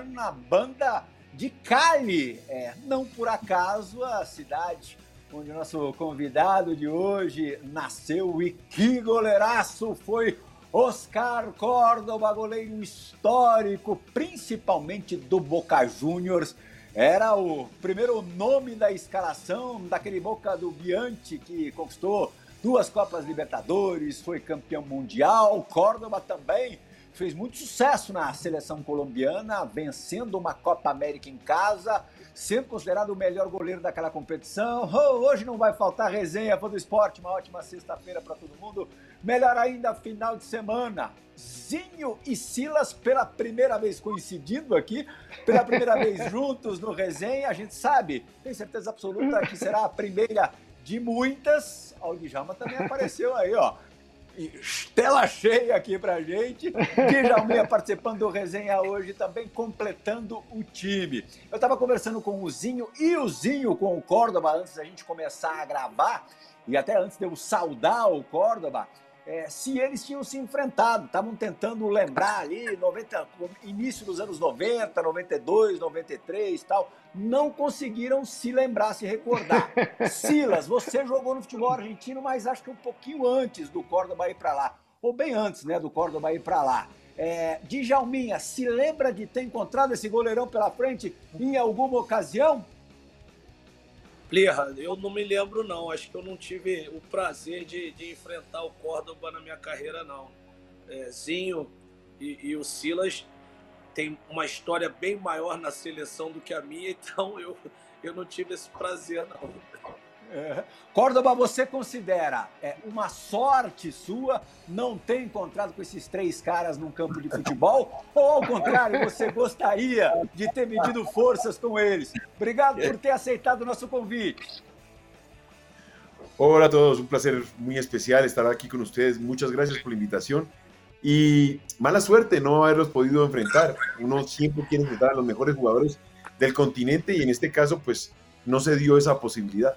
colombiana, banda de Cali. É, não por acaso a cidade onde o nosso convidado de hoje nasceu e que goleiraço foi Oscar Córdoba, goleiro histórico, principalmente do Boca Juniors. Era o primeiro nome da escalação daquele Boca do Bianchi que conquistou duas Copas Libertadores, foi campeão mundial. Córdoba também fez muito sucesso na seleção colombiana, vencendo uma Copa América em casa, sendo considerado o melhor goleiro daquela competição. Oh, hoje não vai faltar resenha para do esporte, uma ótima sexta-feira para todo mundo. Melhor ainda, final de semana. Zinho e Silas pela primeira vez coincidindo aqui, pela primeira vez juntos no resenha. A gente sabe, tem certeza absoluta que será a primeira de muitas. O Djalma também apareceu aí, ó. Estela cheia aqui pra gente. Djalminha participando do resenha hoje, também completando o time. Eu tava conversando com o Zinho e o Zinho com o Córdoba antes da gente começar a gravar, e até antes de eu saudar o Córdoba é, se eles tinham se enfrentado. Estavam tentando lembrar ali, 90, início dos anos 90, 92, 93 tal. Não conseguiram se lembrar, se recordar. Silas, você jogou no futebol argentino, mas acho que um pouquinho antes do Córdoba ir para lá. Ou bem antes, né, do Córdoba ir para lá. É, Djalminha, se lembra de ter encontrado esse goleirão pela frente em alguma ocasião? Plirra, eu não me lembro não. Acho que eu não tive o prazer de, de enfrentar o Córdoba na minha carreira, não. É, Zinho e, e, o Silas têm uma história bem maior na seleção do que a minha, então eu, eu não tive esse prazer, não. É. Córdoba, você considera é, uma sorte sua não ter encontrado com esses três caras num campo de futebol? Ou, ao contrário, você gostaria de ter medido forças com eles? Obrigado por ter aceitado o nosso convite. Hola a todos, un placer muy especial estar aquí con ustedes. Muchas gracias por la invitación. Y mala suerte no haberlos podido enfrentar. Uno siempre quiere enfrentar a los mejores jugadores del continente y en este caso pues no se dio esa posibilidad.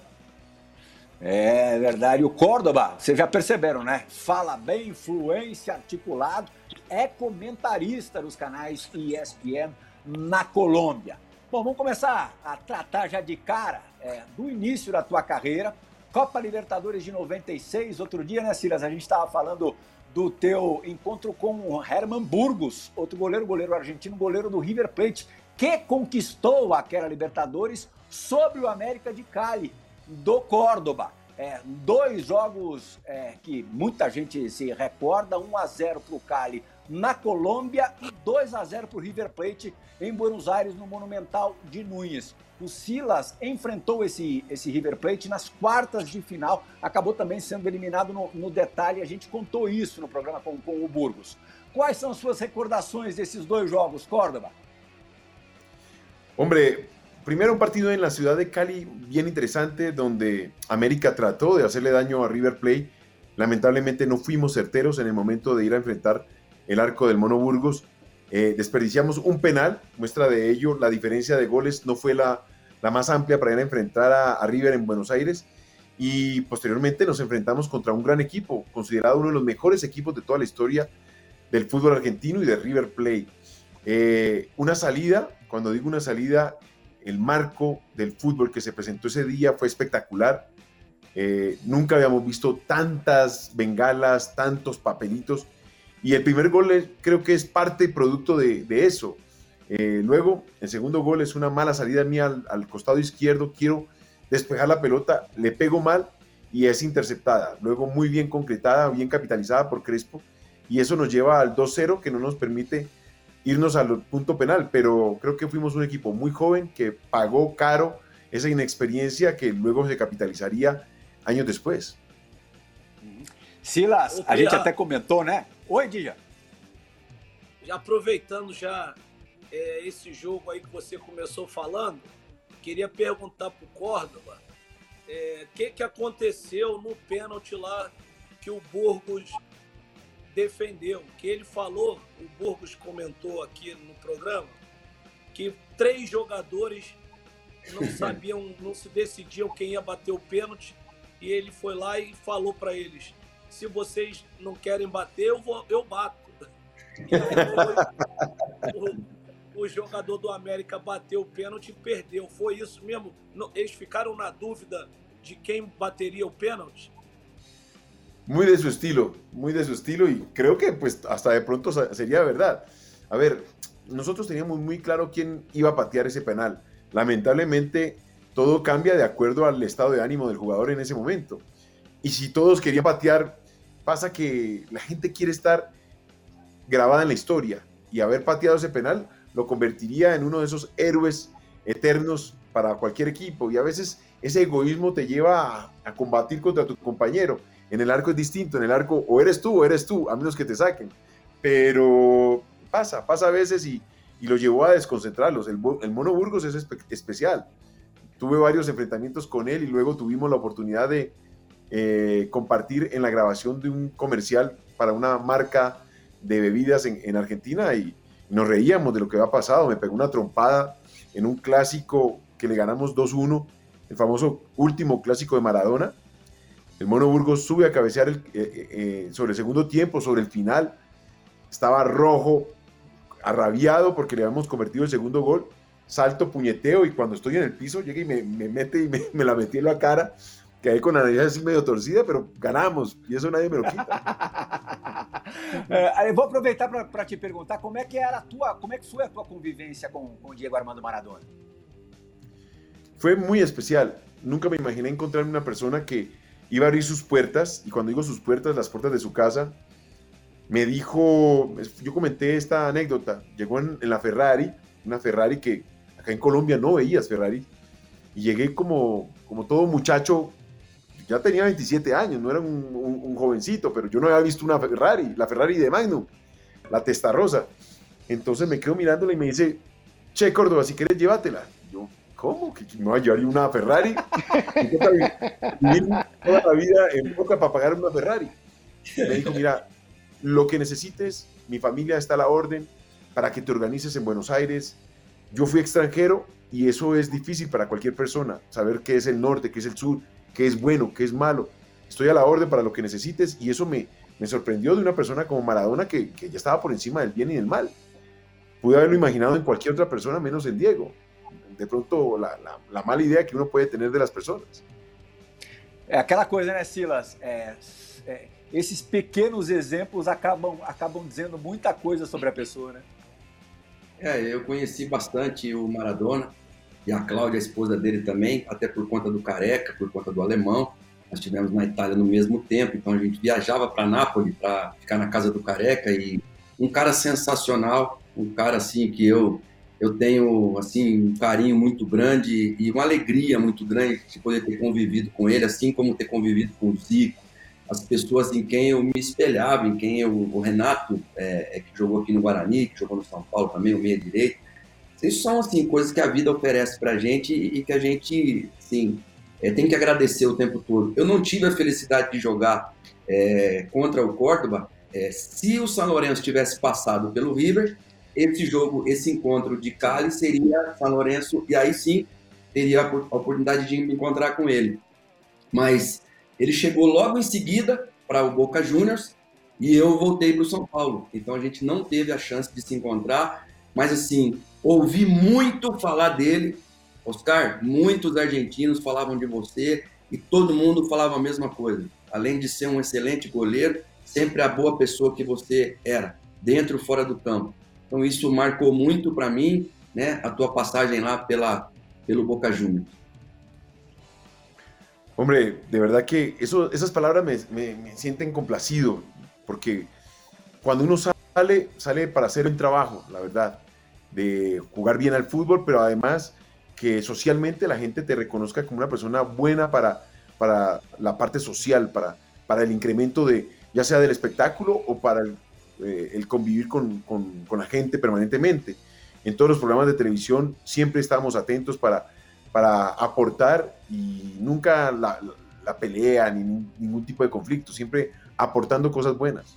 É verdade. O Córdoba, vocês já perceberam, né? Fala bem, fluência, articulado, é comentarista dos canais ESPN na Colômbia. Bom, vamos começar a tratar já de cara é, do início da tua carreira. Copa Libertadores de 96, outro dia, né, Silas? A gente estava falando do teu encontro com o Herman Burgos, outro goleiro, goleiro argentino, goleiro do River Plate, que conquistou aquela Libertadores sobre o América de Cali do Córdoba. É, dois jogos é, que muita gente se recorda: 1 a 0 para o Cali na Colômbia e 2 a 0 para o River Plate em Buenos Aires, no Monumental de Núñez. O Silas enfrentou esse, esse River Plate nas quartas de final, acabou também sendo eliminado no, no detalhe. A gente contou isso no programa com, com o Burgos. Quais são as suas recordações desses dois jogos, Córdoba? Hombre, Primero un partido en la ciudad de Cali bien interesante donde América trató de hacerle daño a River Plate. Lamentablemente no fuimos certeros en el momento de ir a enfrentar el arco del Mono Burgos. Eh, desperdiciamos un penal, muestra de ello la diferencia de goles no fue la, la más amplia para ir a enfrentar a, River en Buenos Aires. Y posteriormente nos enfrentamos contra un gran equipo, considerado uno de los mejores equipos de toda la historia del fútbol argentino y de River Plate. Eh, una salida, cuando digo una salida, el marco del fútbol que se presentó ese día fue espectacular. Eh, nunca habíamos visto tantas bengalas, tantos papelitos. Y el primer gol creo que es parte y producto de, eso. Eh, luego, el segundo gol es una mala salida mía al, costado izquierdo. Quiero despejar la pelota, le pego mal y es interceptada. Luego muy bien concretada, bien capitalizada por Crespo. Y eso nos lleva al 2-0 que no nos permite irnos al punto penal, pero creo que fuimos un equipo muy joven que pagó caro esa inexperiencia que luego se capitalizaría años después. Silas, a gente até comentou, né? Oi, Dija. Já aproveitando já é, esse jogo aí que você começou falando, queria perguntar para o Córdoba o é, que, que aconteceu no pênalti lá que o Burgos defendeu. Que ele falou, o Burgos comentou aqui no programa, que três jogadores não sabiam, não se decidiam quem ia bater o pênalti, e ele foi lá e falou para eles: se vocês não querem bater, eu, vou, eu bato. E o, o, jogador do América bateu o pênalti e perdeu. Foi isso mesmo? Eles ficaram na dúvida de quem bateria o pênalti? Muy de su estilo, muy de su estilo y creo que pues hasta de pronto sería verdad. A ver, nosotros teníamos muy claro quién iba a patear ese penal. Lamentablemente todo cambia de acuerdo al estado de ánimo del jugador en ese momento. Y si todos querían patear, pasa que la gente quiere estar grabada en la historia y haber pateado ese penal lo convertiría en uno de esos héroes eternos para cualquier equipo y a veces ese egoísmo te lleva a, combatir contra tu compañero. En el arco es distinto, en el arco o eres tú o eres tú, a menos que te saquen. Pero pasa, pasa a veces y, y lo llevó a desconcentrarlos. El, el Mono Burgos es especial. Tuve varios enfrentamientos con él y luego tuvimos la oportunidad de eh, compartir en la grabación de un comercial para una marca de bebidas en, en Argentina y nos reíamos de lo que había pasado. Me pegó una trompada en un clásico que le ganamos 2-1, el famoso último clásico de Maradona. El Mono Burgos sube a cabecear el, eh, eh, sobre el segundo tiempo, sobre el final. Estaba rojo, arrabiado porque le habíamos convertido el segundo gol. Salto, puñeteo y cuando estoy en el piso llega y me, me mete y me, me, la metí en la cara. Quedé con la nariz así medio torcida, pero ganamos e isso nadie me lo quita. é, eu vou aproveitar para te perguntar como é que era a tua, como é que foi a tua convivência com, com Diego Armando Maradona. Fue muy especial. Nunca me imaginé encontrarme una persona que iba a abrir sus puertas, y cuando digo sus puertas, las puertas de su casa, me dijo, yo comenté esta anécdota, llegó en, la Ferrari, una Ferrari que acá en Colombia no veías Ferrari, y llegué como, como todo muchacho, ya tenía 27 años, no era un, jovencito, pero yo no había visto una Ferrari, la Ferrari de Magnum, la testa rosa. Entonces me quedo mirándola y me dice, che Córdoba, si quieres llévatela. ¿Cómo? ¿Que me va a llevar una Ferrari? toda la vida en boca para pagar una Ferrari. Me dijo, mira, lo que necesites, mi familia está a la orden para que te organices en Buenos Aires. Yo fui extranjero y eso es difícil para cualquier persona, saber qué es el norte, qué es el sur, qué es bueno, qué es malo. Estoy a la orden para lo que necesites y eso me, me sorprendió de una persona como Maradona que, que ya estaba por encima del bien y del mal. Pude haberlo imaginado en cualquier otra persona menos en Diego de pronto la, la, la, mala idea que uno puede tener de las personas. É aquela coisa, né, Silas? É, é, esses pequenos exemplos acabam, acabam dizendo muita coisa sobre a pessoa, né? É, eu conheci bastante o Maradona e a Cláudia, a esposa dele também, até por conta do Careca, por conta do alemão. Nós estivemos na Itália no mesmo tempo, então a gente viajava para Nápoles para ficar na casa do Careca e um cara sensacional, um cara assim que eu eu tenho assim um carinho muito grande e uma alegria muito grande de poder ter convivido com ele, assim como ter convivido com o Zico, as pessoas em quem eu me espelhava, em quem eu, o Renato, é, é, que jogou aqui no Guarani, que jogou no São Paulo também, o meia direito. Isso são assim coisas que a vida oferece para gente e que a gente, assim, é, tem que agradecer o tempo todo. Eu não tive a felicidade de jogar é, contra o Córdoba. É, se o São Lourenço tivesse passado pelo River, esse jogo, esse encontro de Cali seria São Lourenço, e aí sim teria a oportunidade de me encontrar com ele. Mas ele chegou logo em seguida para o Boca Juniors e eu voltei para o São Paulo. Então a gente não teve a chance de se encontrar, mas assim, ouvi muito falar dele. Oscar, muitos argentinos falavam de você e todo mundo falava a mesma coisa. Além de ser um excelente goleiro, sempre a boa pessoa que você era, dentro e fora do campo. Então isso marcou muito para mim, né, a tua passagem lá pela pelo Boca Juniors. Hombre, de verdad que eso, esas palabras me, me, me, sienten complacido, porque cuando uno sale, sale para hacer un trabajo, la verdad, de jugar bien al fútbol, pero además que socialmente la gente te reconozca como una persona buena para, para la parte social, para, para el incremento de, ya sea del espectáculo o para el, eh, convivir con, con, con, la gente permanentemente. En todos los programas de televisión siempre estábamos atentos para, para aportar y nunca la, pelea ni ningún tipo de conflicto, siempre aportando cosas buenas.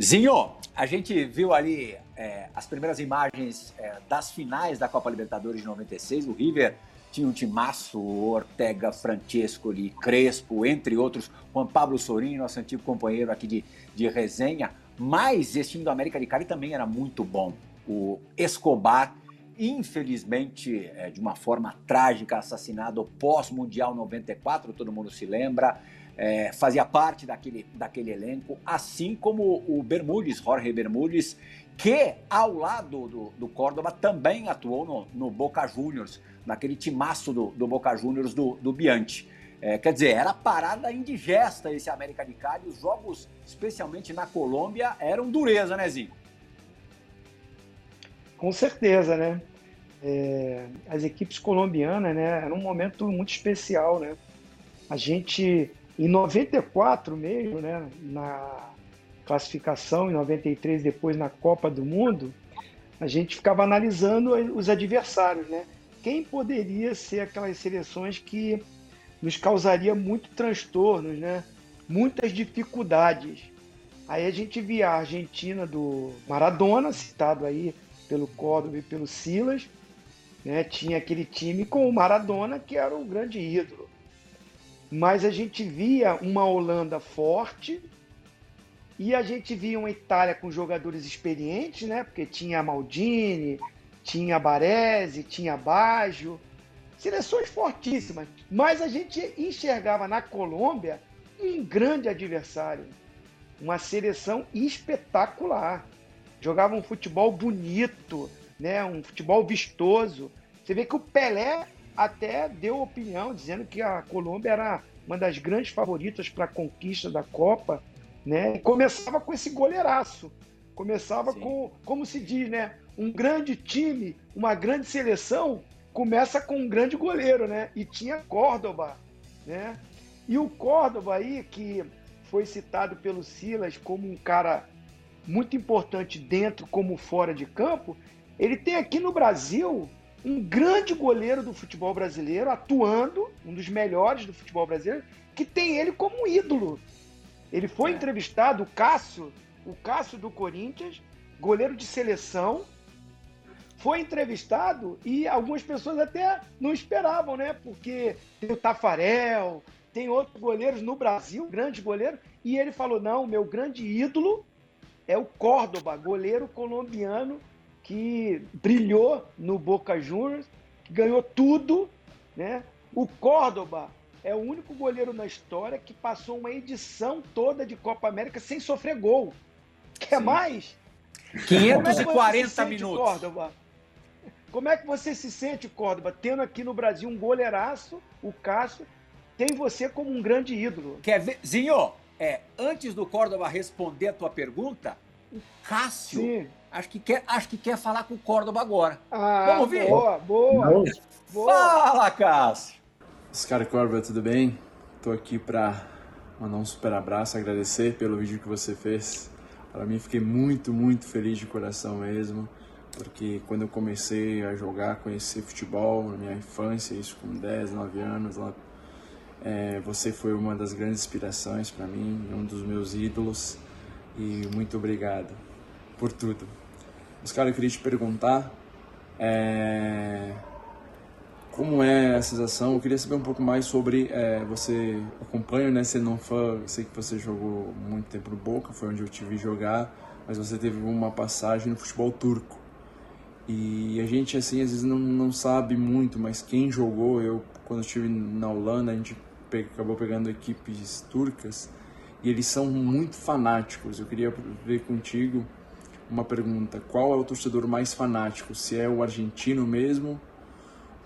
Zinho, a gente viu ali é, as primeiras imagens é, das finais da Copa Libertadores de 96. O River tinha um timaço, Ortega, Francescoli, Crespo, entre outros, Juan Pablo Sorin, nosso antigo companheiro aqui de, de resenha. Mas esse time do América de Cali também era muito bom. O Escobar, infelizmente, é, de uma forma trágica, assassinado pós-Mundial 94, todo mundo se lembra é, fazia parte daquele, daquele elenco, assim como o Bermudes, Jorge Bermudes, que ao lado do, do Córdoba também atuou no, no Boca Juniors, naquele timaço do, do Boca Juniors do, do Bianchi. É, quer dizer, era parada indigesta esse América de Cali. Os jogos, especialmente na Colômbia, eram dureza, né, Zinho? Com certeza, né? É, as equipes colombianas, né? Era um momento muito especial, né? A gente em 94 mesmo, né, na classificação, em 93 depois na Copa do Mundo, a gente ficava analisando os adversários, né? Quem poderia ser aquelas seleções que nos causaria muito transtornos, né? Muitas dificuldades. Aí a gente via a Argentina do Maradona, citado aí pelo Córdoba e pelo Silas, né? Tinha aquele time com o Maradona, que era o grande ídolo mas a gente via uma Holanda forte e a gente via uma Itália com jogadores experientes, né? Porque tinha Maldini, tinha Baresi, tinha Baggio, seleções fortíssimas. Mas a gente enxergava na Colômbia um grande adversário, uma seleção espetacular. Jogava um futebol bonito, né? Um futebol vistoso. Você vê que o Pelé até deu opinião dizendo que a Colômbia era uma das grandes favoritas para a conquista da Copa, né? E começava com esse goleiraço. Começava Sim. com, como se diz, né? Um grande time, uma grande seleção, começa com um grande goleiro, né? E tinha Córdoba, né? E o Córdoba aí, que foi citado pelo Silas como um cara muito importante dentro como fora de campo, ele tem aqui no Brasil um grande goleiro do futebol brasileiro atuando, um dos melhores do futebol brasileiro, que tem ele como ídolo. Ele foi é. entrevistado, o Cássio, o Cássio do Corinthians, goleiro de seleção, foi entrevistado e algumas pessoas até não esperavam, né? Porque tem o Tafarel, tem outros goleiros no Brasil, grandes goleiros, e ele falou: não, meu grande ídolo é o Córdoba, goleiro colombiano que brilhou no Boca Juniors, que ganhou tudo, né? O Córdoba é o único goleiro na história que passou uma edição toda de Copa América sem sofrer gol. Quer Sim. mais? 540 é minutos. Córdoba? Como é que você se sente, Córdoba, tendo aqui no Brasil um goleiraço, o Cássio, tem você como um grande ídolo? Quer ver? Zinho, é, antes do Córdoba responder a tua pergunta, o Cássio Sim. Acho que quer, acho que quer falar com o Córdoba agora. Ah, Vamos ouvir? Boa, boa. boa. Fala, Cássio. Oscar Córdoba, tudo bem? Tô aqui para mandar um super abraço, agradecer pelo vídeo que você fez. Para mim, fiquei muito, muito feliz de coração mesmo, porque quando eu comecei a jogar, conhecer futebol na minha infância, isso com 10, 9 anos, lá, é, você foi uma das grandes inspirações para mim, um dos meus ídolos, e muito obrigado por tudo. Oscar, eu queria te perguntar é, como é a sensação. Eu queria saber um pouco mais sobre é, você acompanha, né? Você não fã, sei que você jogou muito tempo no Boca, foi onde eu te vi jogar, mas você teve uma passagem no futebol turco. E a gente assim às vezes não, não sabe muito, mas quem jogou, eu quando estive na Holanda, a gente pe acabou pegando equipes turcas e eles são muito fanáticos. Eu queria ver contigo uma pergunta: qual é o torcedor mais fanático? Se é o argentino mesmo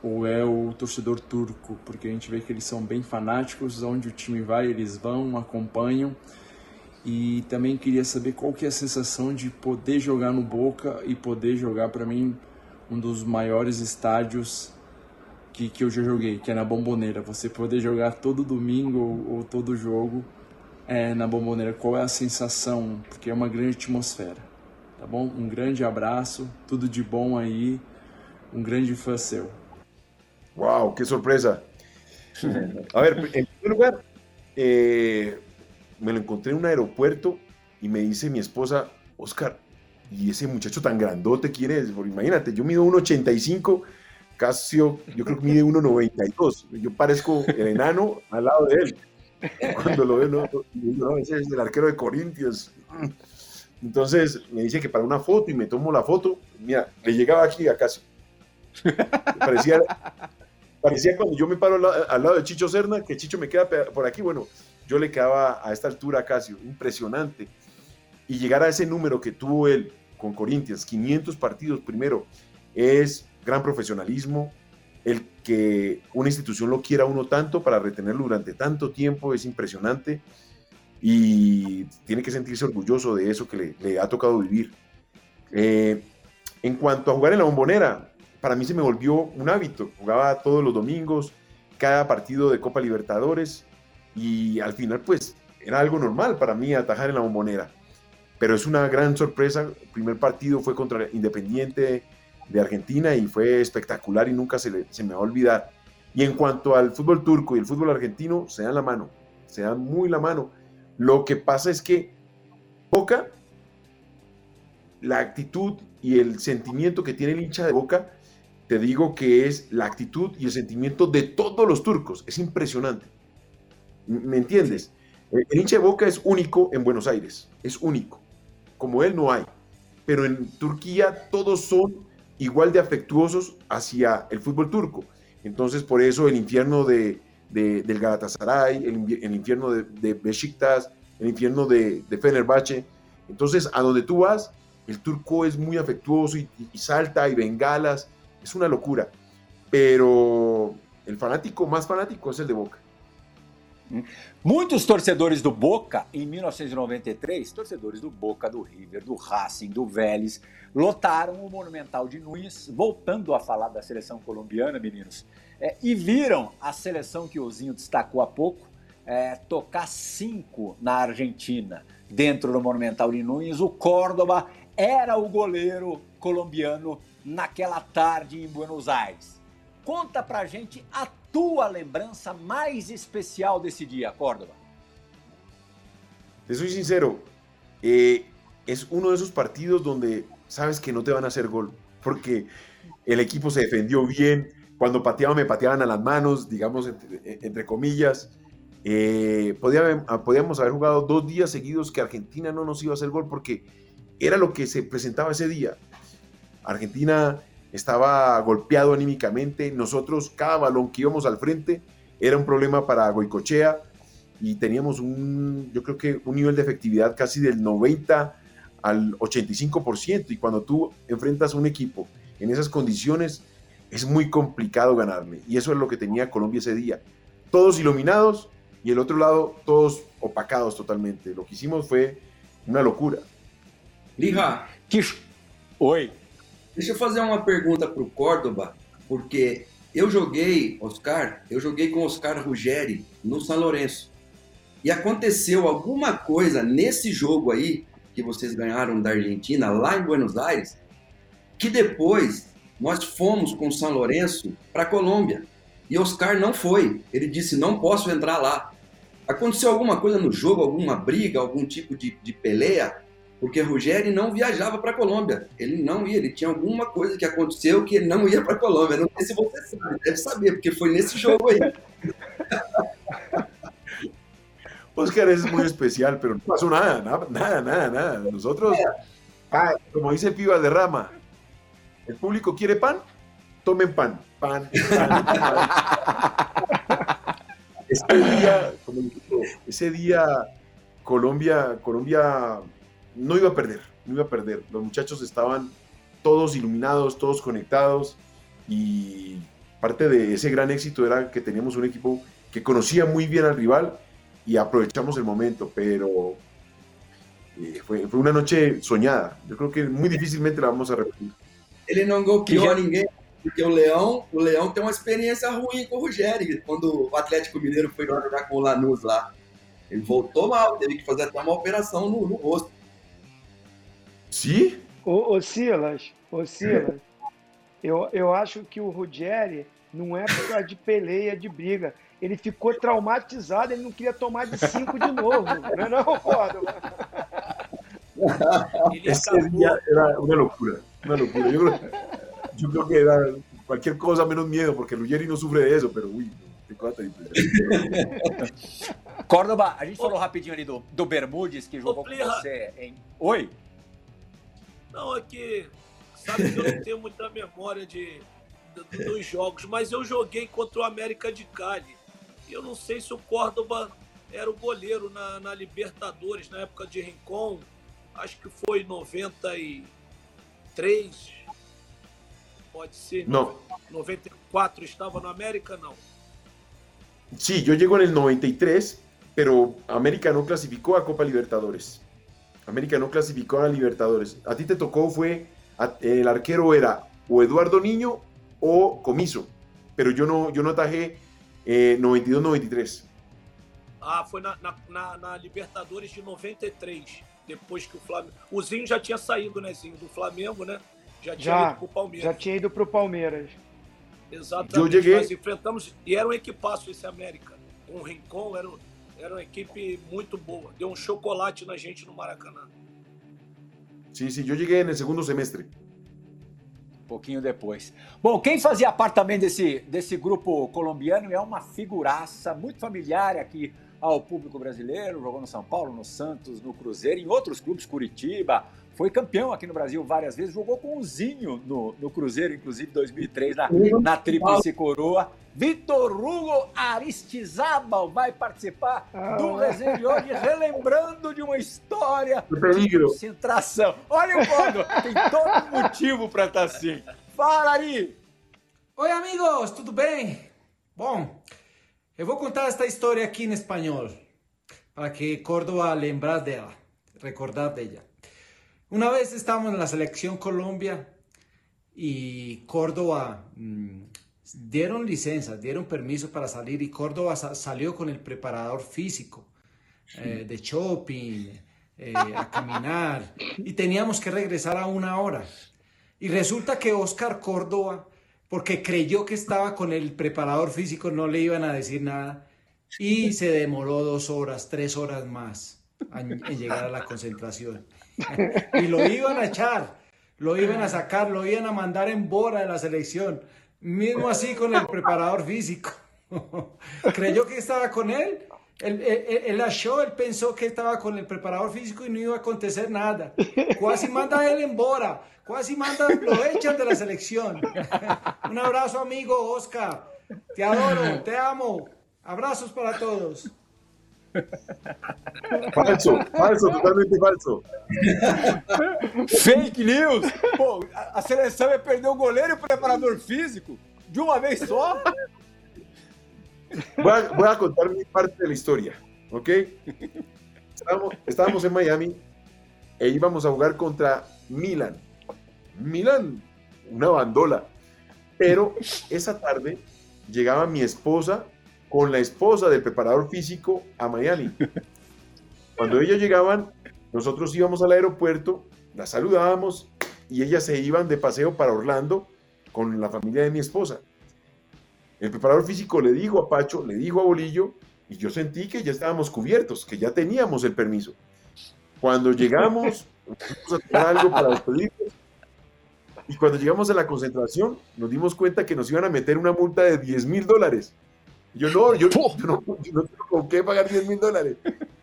ou é o torcedor turco? Porque a gente vê que eles são bem fanáticos, onde o time vai, eles vão, acompanham. E também queria saber qual que é a sensação de poder jogar no Boca e poder jogar para mim um dos maiores estádios que, que eu já joguei, que é na Bomboneira. Você poder jogar todo domingo ou, ou todo jogo é, na Bomboneira. Qual é a sensação? Porque é uma grande atmosfera, tá bom? Um grande abraço, tudo de bom aí, um grande fã seu. Uau, que surpresa! A ver, en primer lugar, eh, me lo encontré en un aeropuerto y me dice mi esposa, Oscar, y ese muchacho tan grandote quiere, imagínate, yo mido 1,85, Casio, yo creo que mide 1,92, yo parezco el enano al lado de él. Cuando lo veo, no, ese es el arquero de Corintios. Entonces me dice que para una foto y me tomo la foto, mira, le llegaba aquí a Casio. Parecía, parecía cuando yo me paro al, lado de Chicho Serna, que Chicho me queda por aquí, bueno, yo le quedaba a esta altura a Casio, impresionante. Y llegar a ese número que tuvo él con Corinthians, 500 partidos primero, es gran profesionalismo. El que una institución lo quiera uno tanto para retenerlo durante tanto tiempo es impresionante y tiene que sentirse orgulloso de eso que le, le ha tocado vivir. Eh, en cuanto a jugar en la bombonera, para mí se me volvió un hábito. Jugaba todos los domingos, cada partido de Copa Libertadores y al final pues era algo normal para mí atajar en la bombonera. Pero es una gran sorpresa. El primer partido fue contra Independiente de Argentina y fue espectacular y nunca se, me va a olvidar. Y en cuanto al fútbol turco y el fútbol argentino, se dan la mano, se dan muy la mano. Lo que pasa es que Boca, la actitud y el sentimiento que tiene el hincha de Boca, te digo que es la actitud y el sentimiento de todos los turcos. Es impresionante. ¿Me entiendes? El hincha de Boca es único en Buenos Aires, es único. Como él no hay. Pero en Turquía todos son igual de afectuosos hacia el fútbol turco. Entonces, por eso el infierno de, de, del Galatasaray, el, el infierno de, de, Besiktas, el infierno de, de Fenerbahce. Entonces, a donde tú vas, el turco es muy afectuoso y, y salta y bengalas. Es una locura. Pero el fanático más fanático es el de Boca. Muitos torcedores do Boca, em 1993, torcedores do Boca, do River, do Racing, do Vélez, lotaram o Monumental de Nunes, voltando a falar da seleção colombiana, meninos, é, e viram a seleção que o Zinho destacou há pouco é, tocar cinco na Argentina, dentro do Monumental de Nunes. O Córdoba era o goleiro colombiano naquela tarde em Buenos Aires. Conta pra gente a tua lembrança mais especial desse día, Córdoba? Te soy sincero, eh, es uno de esos partidos donde sabes que no te van a hacer gol, porque el equipo se defendió bien, cuando pateaban me pateaban a las manos, digamos, entre, comillas. Eh, podía, podíamos haber jugado dos días seguidos que Argentina no nos iba a hacer gol porque era lo que se presentaba ese día. Argentina estaba golpeado anímicamente. Nosotros, cada balón que íbamos al frente era un problema para Goicochea y teníamos un, yo creo que un nivel de efectividad casi del 90 al 85%. Y cuando tú enfrentas a un equipo en esas condiciones, es muy complicado ganarle. Y eso es lo que tenía Colombia ese día. Todos iluminados y el otro lado todos opacados totalmente. Lo que hicimos fue una locura. Lija. Oi. Deixa eu fazer uma pergunta para o Córdoba, porque eu joguei, Oscar, eu joguei com Oscar Ruggeri no São Lourenço. E aconteceu alguma coisa nesse jogo aí, que vocês ganharam da Argentina, lá em Buenos Aires, que depois nós fomos com São Lourenço para Colômbia. E Oscar não foi. Ele disse: não posso entrar lá. Aconteceu alguma coisa no jogo, alguma briga, algum tipo de, de peleia? Porque Ruggeri não viajava para a Colômbia. Ele não ia, ele tinha alguma coisa que aconteceu que ele não ia para a Colômbia. Não sei se você sabe, deve saber, porque foi nesse jogo aí. Oscar es muy especial, pero no pasó nada, nada, nada, nada. Nosotros, como dice Piva de Rama, el público quiere pan, tomen pan, pan, pan. pan. Ese día, como ese día Colombia, Colombia no iba a perder, no iba a perder. Los muchachos estaban todos iluminados, todos conectados y parte de ese gran éxito era que teníamos un equipo que conocía muy bien al rival y aprovechamos el momento, pero eh, fue, fue, una noche soñada. Yo creo que muy difícilmente la vamos a repetir. ele não golpeou já... ninguém, porque o Leão, o Leão tem uma experiência ruim com o Rogério, quando o Atlético Mineiro foi jogar com o Lanús lá. Ele voltou mal, teve que fazer até uma operação no, no rosto. Sim? Ô, ô Silas, ô Silas, eu, eu acho que o Ruggeri não é por causa de peleia, de briga. Ele ficou traumatizado, ele não queria tomar de cinco de novo. Não é não, Córdoba? era uma loucura, uma loucura. Eu, eu creo que era qualquer coisa menos medo, porque o Ruggeri não sofre de eso, pero uy, tem coisa Córdoba, a gente falou rapidinho ali do, do Bermudes, que jogou com você em... Oi? Não, é que sabe que eu não tenho muita memória de, de, dos jogos, mas eu joguei contra o América de Cali. E eu não sei se o Córdoba era o goleiro na, na Libertadores, na época de Rincon. Acho que foi 93. Pode ser. Não. 94 estava no América, não. Sí, yo llego en el 93, pero América no clasificó a Copa Libertadores. América no clasificó a Libertadores. A ti te tocó fue, el arquero era o Eduardo Niño o Comiso, pero yo no, yo no atajé eh, 92-93. Ah, foi na, na, na, Libertadores de 93, depois que o Flamengo... O Zinho já tinha saído, né, Zinho, do Flamengo, né? Já tinha já, ido pro Palmeiras. Já tinha ido pro Palmeiras. Exatamente. Eu cheguei... Nós enfrentamos, e era um equipaço esse América. Com o Rincon, era, era uma equipe muito boa. Deu um chocolate na gente no Maracanã. Sim, sim, eu cheguei no segundo semestre. Um pouquinho depois. Bom, quem fazia parte também desse, desse grupo colombiano é uma figuraça muito familiar aqui ao público brasileiro. Jogou no São Paulo, no Santos, no Cruzeiro, em outros clubes, Curitiba. Foi campeão aqui no Brasil várias vezes. Jogou com o Zinho no, no Cruzeiro, inclusive 2003, na, na Tríplice Coroa. Vitor Hugo Aristizábal vai participar ah, do resenha de hoje, relembrando de uma história de concentração. Olha o modo, tem todo motivo para estar tá assim. Fala, Ari! Oi, amigos, tudo bem? Bom, eu vou contar esta história aqui em espanhol, para que Córdoba lembrar dela, recordar dela. Uma vez estávamos na selección Colombia e Córdoba mmm, dieron licencia, dieron permiso para salir y Córdoba sa salió con el preparador físico eh, de shopping, eh, a caminar y teníamos que regresar a una hora. Y resulta que Oscar Córdoba, porque creyó que estaba con el preparador físico, no le iban a decir nada y se demoró dos horas, tres horas más en llegar a la concentración. y lo iban a echar, lo iban a sacar, lo iban a mandar en bora de la selección. Mismo así con el preparador físico. Creyó que estaba con él. Él, él, él, achó, él pensó que estaba con el preparador físico y no iba a acontecer nada. Casi manda él embora. Casi manda, lo echan de la selección. Un abrazo, amigo Oscar. Te adoro, te amo. Abrazos para todos. Falso, falso, totalmente falso. Fake news! Pô, a seleção ia perder o goleiro e o preparador físico de uma vez só? Voy a, voy a contar mi parte de la historia, ¿ok? Estábamos, estábamos en Miami e íbamos a jugar contra Milan. Milan, una bandola. Pero esa tarde llegaba mi esposa con la esposa del preparador físico a Miami. Cuando ellos llegaban, nosotros íbamos al aeropuerto, las saludábamos y ellas se iban de paseo para Orlando con la familia de mi esposa. El preparador físico le dijo a Pacho, le dijo a Bolillo, y yo sentí que ya estábamos cubiertos, que ya teníamos el permiso. Cuando llegamos, a algo para despedirnos, y cuando llegamos a la concentración, nos dimos cuenta que nos iban a meter una multa de 10 mil dólares. Yo no, yo, no, yo no tengo con qué pagar 10 mil dólares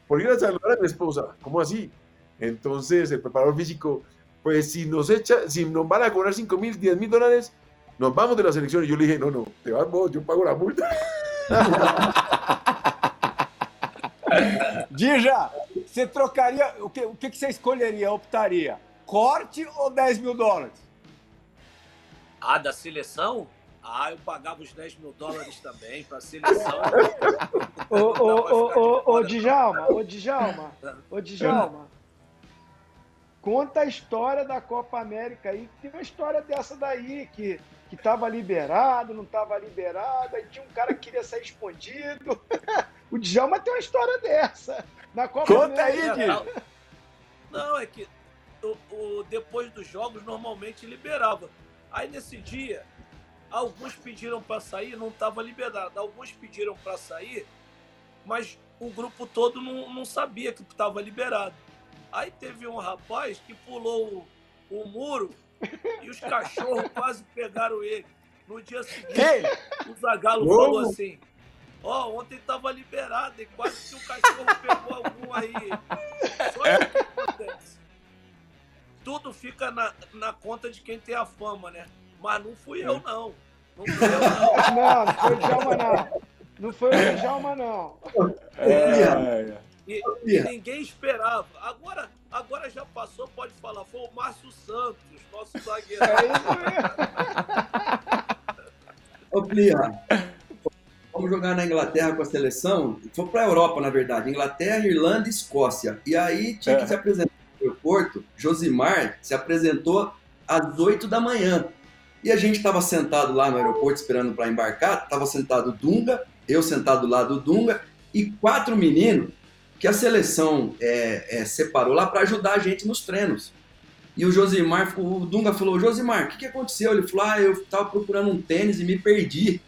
por ir a saludar a mi esposa. ¿Cómo así? Entonces el preparador físico, pues si nos echa, si nos van a cobrar 5 mil, 10 mil dólares, nos vamos de la selección. Y yo le dije, no, no, te vas vos, yo pago la multa. Dija, você trocaria, o que, o que você escolheria, optaria? Corte ou 10 mil dólares? Ah, da seleção? Ah, eu pagava os 10 mil dólares também para a seleção. ô, ô, ô, ô, ô, Djalma, ô, Djalma, ô, Djalma. conta a história da Copa América aí. Tem uma história dessa daí, que que estava liberado, não estava liberado, aí tinha um cara que queria sair escondido. o Djalma tem uma história dessa. Na Copa Conta aí, Não, não, é que o, o, depois dos jogos normalmente liberava. Aí nesse dia, alguns pediram para sair, não estava liberado. Alguns pediram para sair, mas o grupo todo não, não sabia que estava liberado. Aí teve um rapaz que pulou o, o muro e os cachorros quase pegaram ele. No dia seguinte, Quem? o Zagalo falou assim: Ó, oh, ontem tava liberado e quase que o cachorro pegou algum aí. Só que acontece. Tudo fica na, na conta de quem tem a fama, né? Mas não fui eu, não. Não fui eu, não. Não, não foi o Djalma, não. Não foi o Djalma, não. É, é. E, e ninguém esperava. Agora, agora já passou, pode falar. Foi o Márcio Santos, nosso zagueiro. É isso mesmo. Ô, Plia, vamos jogar na Inglaterra com a seleção. Foi para a Europa, na verdade. Inglaterra, Irlanda e Escócia. E aí tinha que é. se apresentar no aeroporto. Josimar se apresentou às 8 da manhã. E a gente estava sentado lá no aeroporto esperando para embarcar. Estava sentado o Dunga, eu sentado do lado do Dunga e quatro meninos que a seleção é, é, separou lá para ajudar a gente nos treinos. E o Josimar, o Dunga falou, Josimar, o que, que aconteceu? Ele falou, ah, eu estava procurando um tênis e me perdi.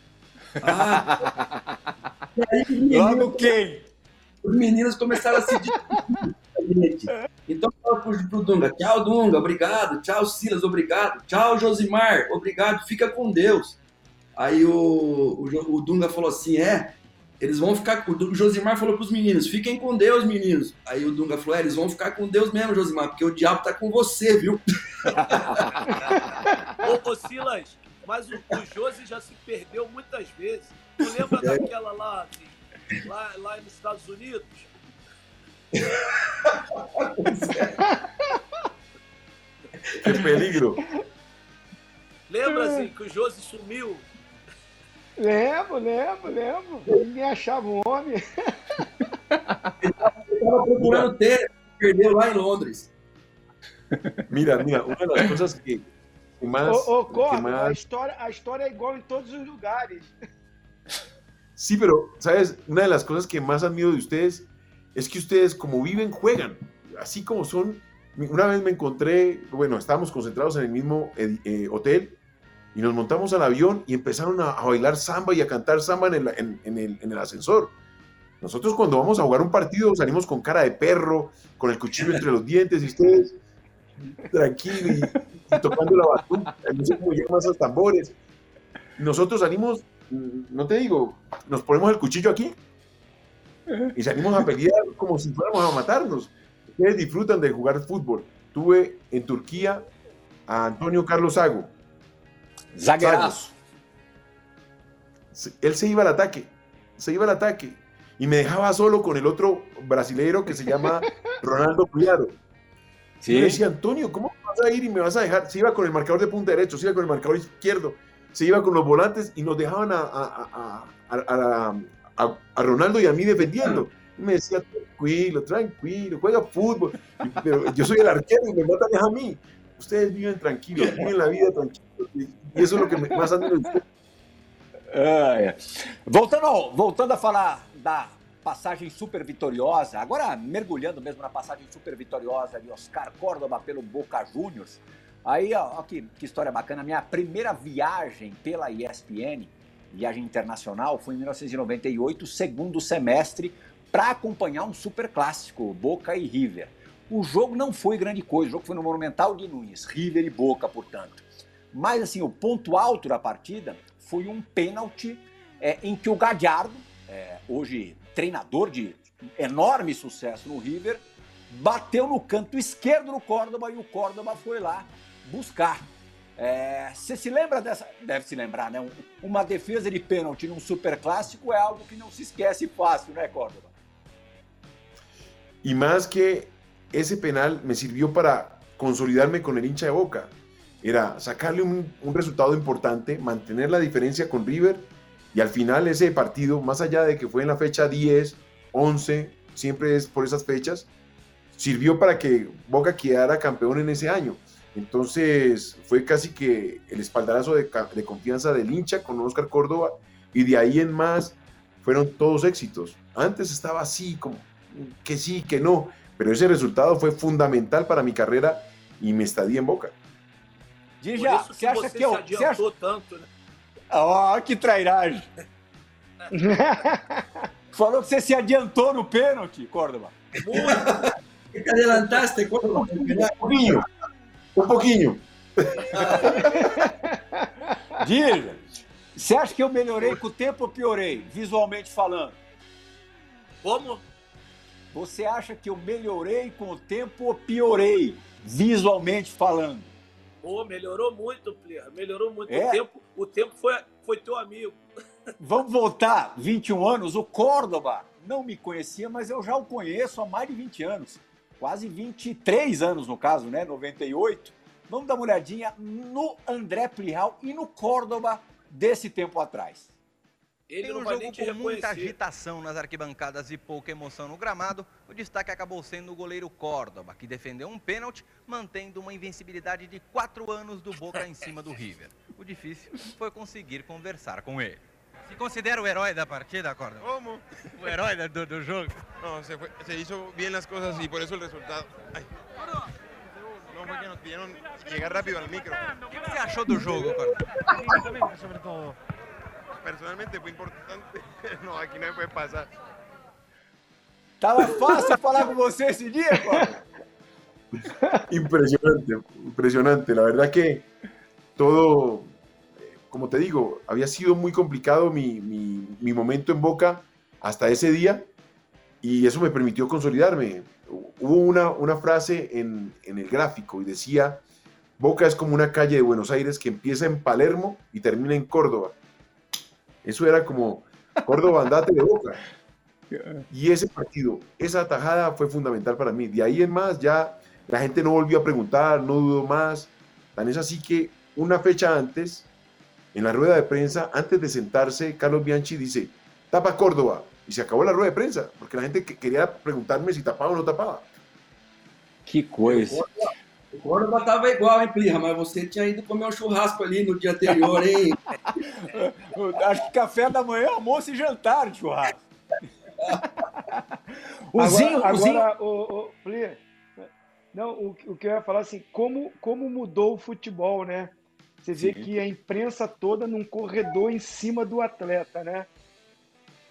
Ah, e aí, meninos, quem? Os meninos começaram a se Então pro, pro Dunga, tchau Dunga, obrigado, tchau Silas, obrigado, tchau Josimar, obrigado, fica com Deus. Aí o, o, o Dunga falou assim, é, eles vão ficar. O Josimar falou pros meninos: fiquem com Deus, meninos. Aí o Dunga falou: é, eles vão ficar com Deus mesmo, Josimar, porque o diabo tá com você, viu? ô, ô, Silas, mas o, o Josi já se perdeu muitas vezes. Tu lembra é. daquela lá, assim, lá, lá nos Estados Unidos? Que peligro! Lembra assim que o Josi sumiu Lembro, lembro, lembro. Ninguém achava um homem. Ele estava procurando ter, perdeu lá em Londres. Mira, mira, uma das coisas que, que mais. Ô, mais... a, história, a história é igual em todos os lugares. Sí, pero, ¿sabes? Una de las cosas que más admiro de ustedes es que ustedes, como viven, juegan. Así como son. Una vez me encontré, bueno, estábamos concentrados en el mismo eh, hotel y nos montamos al avión y empezaron a, bailar samba y a cantar samba en el, en, el, en el, ascensor. Nosotros cuando vamos a jugar un partido salimos con cara de perro, con el cuchillo entre los dientes y ustedes tranquilos y, tocando la batuta, no sé cómo llaman esos tambores. Nosotros salimos, no te digo, nos ponemos el cuchillo aquí y salimos a pelear como si fuéramos a matarnos. Ustedes disfrutan de jugar fútbol. Tuve en Turquía a Antonio Carlos Sago, Zagueiraço. Él se iba al ataque, se iba al ataque y me dejaba solo con el otro brasileiro que se llama Ronaldo Cuidado. Y me decía, Antonio, ¿cómo vas a ir y me vas a dejar? Se iba con el marcador de punta derecho, se iba con el marcador izquierdo, se iba con los volantes y nos dejaban a, a, Ronaldo y a mí defendiendo. Y me decía, tranquilo, tranquilo, juega fútbol. Pero yo soy el arquero y me matan a mí. Ustedes viven tranquilos, viven la vida tranquilo. E isso é o que mais admiro. É. Voltando, voltando a falar da passagem super vitoriosa, agora mergulhando mesmo na passagem super vitoriosa de Oscar Córdoba pelo Boca Juniors. Aí, ó, ó que, que história bacana. Minha primeira viagem pela ESPN, viagem internacional, foi em 1998, segundo semestre, para acompanhar um super clássico, Boca e River. O jogo não foi grande coisa, o jogo foi no Monumental de Nunes, River e Boca, portanto. Mas assim, o ponto alto da partida foi um pênalti é, em que o Gadiardo, é, hoje treinador de enorme sucesso no River, bateu no canto esquerdo do Córdoba e o Córdoba foi lá buscar. É, se lembra dessa? Deve se lembrar, né? Uma defesa de pênalti num super clássico é algo que não se esquece fácil, né, Córdoba? E mais que esse penal me serviu para consolidarme com o hincha de Boca. era sacarle un, resultado importante, mantener la diferencia con River y al final ese partido, más allá de que fue en la fecha 10, 11, siempre es por esas fechas, sirvió para que Boca quedara campeón en ese año. Entonces fue casi que el espaldarazo de, de confianza del hincha con Oscar Córdoba y de ahí en más fueron todos éxitos. Antes estaba así, como que sí, que no, pero ese resultado fue fundamental para mi carrera y me estadía en Boca. Dija, você acha que eu. Você acha... tanto, né? Oh, que trairagem! Falou que você se adiantou no pênalti, Córdoba. Muito. Te adelantaste, Córdoba. Um pouquinho. Um pouquinho. Diga, você acha que eu melhorei com o tempo ou piorei, visualmente falando? Como? Você acha que eu melhorei com o tempo ou piorei, visualmente falando? Pô, melhorou muito, Plirra. Melhorou muito. É. O tempo, o tempo foi, foi teu amigo. Vamos voltar 21 anos. O Córdoba não me conhecia, mas eu já o conheço há mais de 20 anos. Quase 23 anos, no caso, né? 98. Vamos dar uma olhadinha no André Plihal e no Córdoba desse tempo atrás. Ele Tem um jogo com muita agitação nas arquibancadas e pouca emoção no gramado. O destaque acabou sendo o goleiro Córdoba, que defendeu um pênalti, mantendo uma invencibilidade de quatro anos do Boca em cima do River. O difícil foi conseguir conversar com ele. Se considera o herói da partida, Córdoba? Como? O herói do, do jogo? Não, se, fue, se hizo bien las cosas y por eso el resultado. Ay. No fue que nos pidieron llegar rápido al micro. O que você achou do jogo, Córdoba? Sobre todo personalmente fue importante. No, aquí no me puede pasar. Tava fácil falar com você esse dia, Impresionante, impresionante. La verdad que todo, como te digo, había sido muy complicado mi, mi, mi momento en Boca hasta ese día y eso me permitió consolidarme. Hubo una, una frase en, en el gráfico y decía, Boca es como una calle de Buenos Aires que empieza en Palermo y termina en Córdoba. Eso era como Córdoba, andate de boca. Y ese partido, esa tajada fue fundamental para mí. De ahí en más, ya la gente no volvió a preguntar, no dudó más. Tan es así que una fecha antes, en la rueda de prensa, antes de sentarse, Carlos Bianchi dice, tapa Córdoba. Y se acabó la rueda de prensa, porque la gente quería preguntarme si tapaba o no tapaba. Que coisa. O Córdoba estava igual, hein, Plirra? Mas você tinha ido comer um churrasco ali no dia anterior, hein? Acho que café da manhã, almoço e jantar de churrasco. o agora, Zinho, agora, o, Zinho... o, o Plirra, não, o, o, que eu ia falar assim, como, como mudou o futebol, né? Você vê Sim. que a imprensa toda num corredor em cima do atleta, né?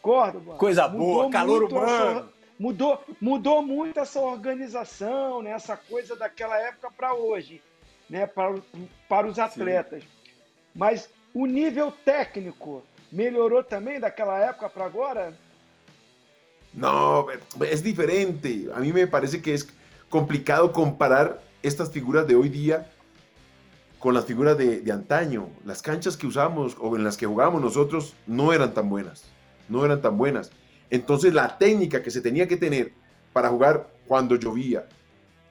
Córdoba. Coisa boa, calor humano mudou, mudou muito essa organização, né? essa coisa daquela época para hoje, né? para, para os atletas. Sim. Mas o nível técnico melhorou também daquela época para agora? No, es diferente. A mí me parece que es complicado comparar estas figuras de hoy día con las figuras de, de, antaño. Las canchas que usamos o en las que jugábamos nosotros no eran tan buenas. No eran tan buenas. Entonces la técnica que se tenía que tener para jugar cuando llovía,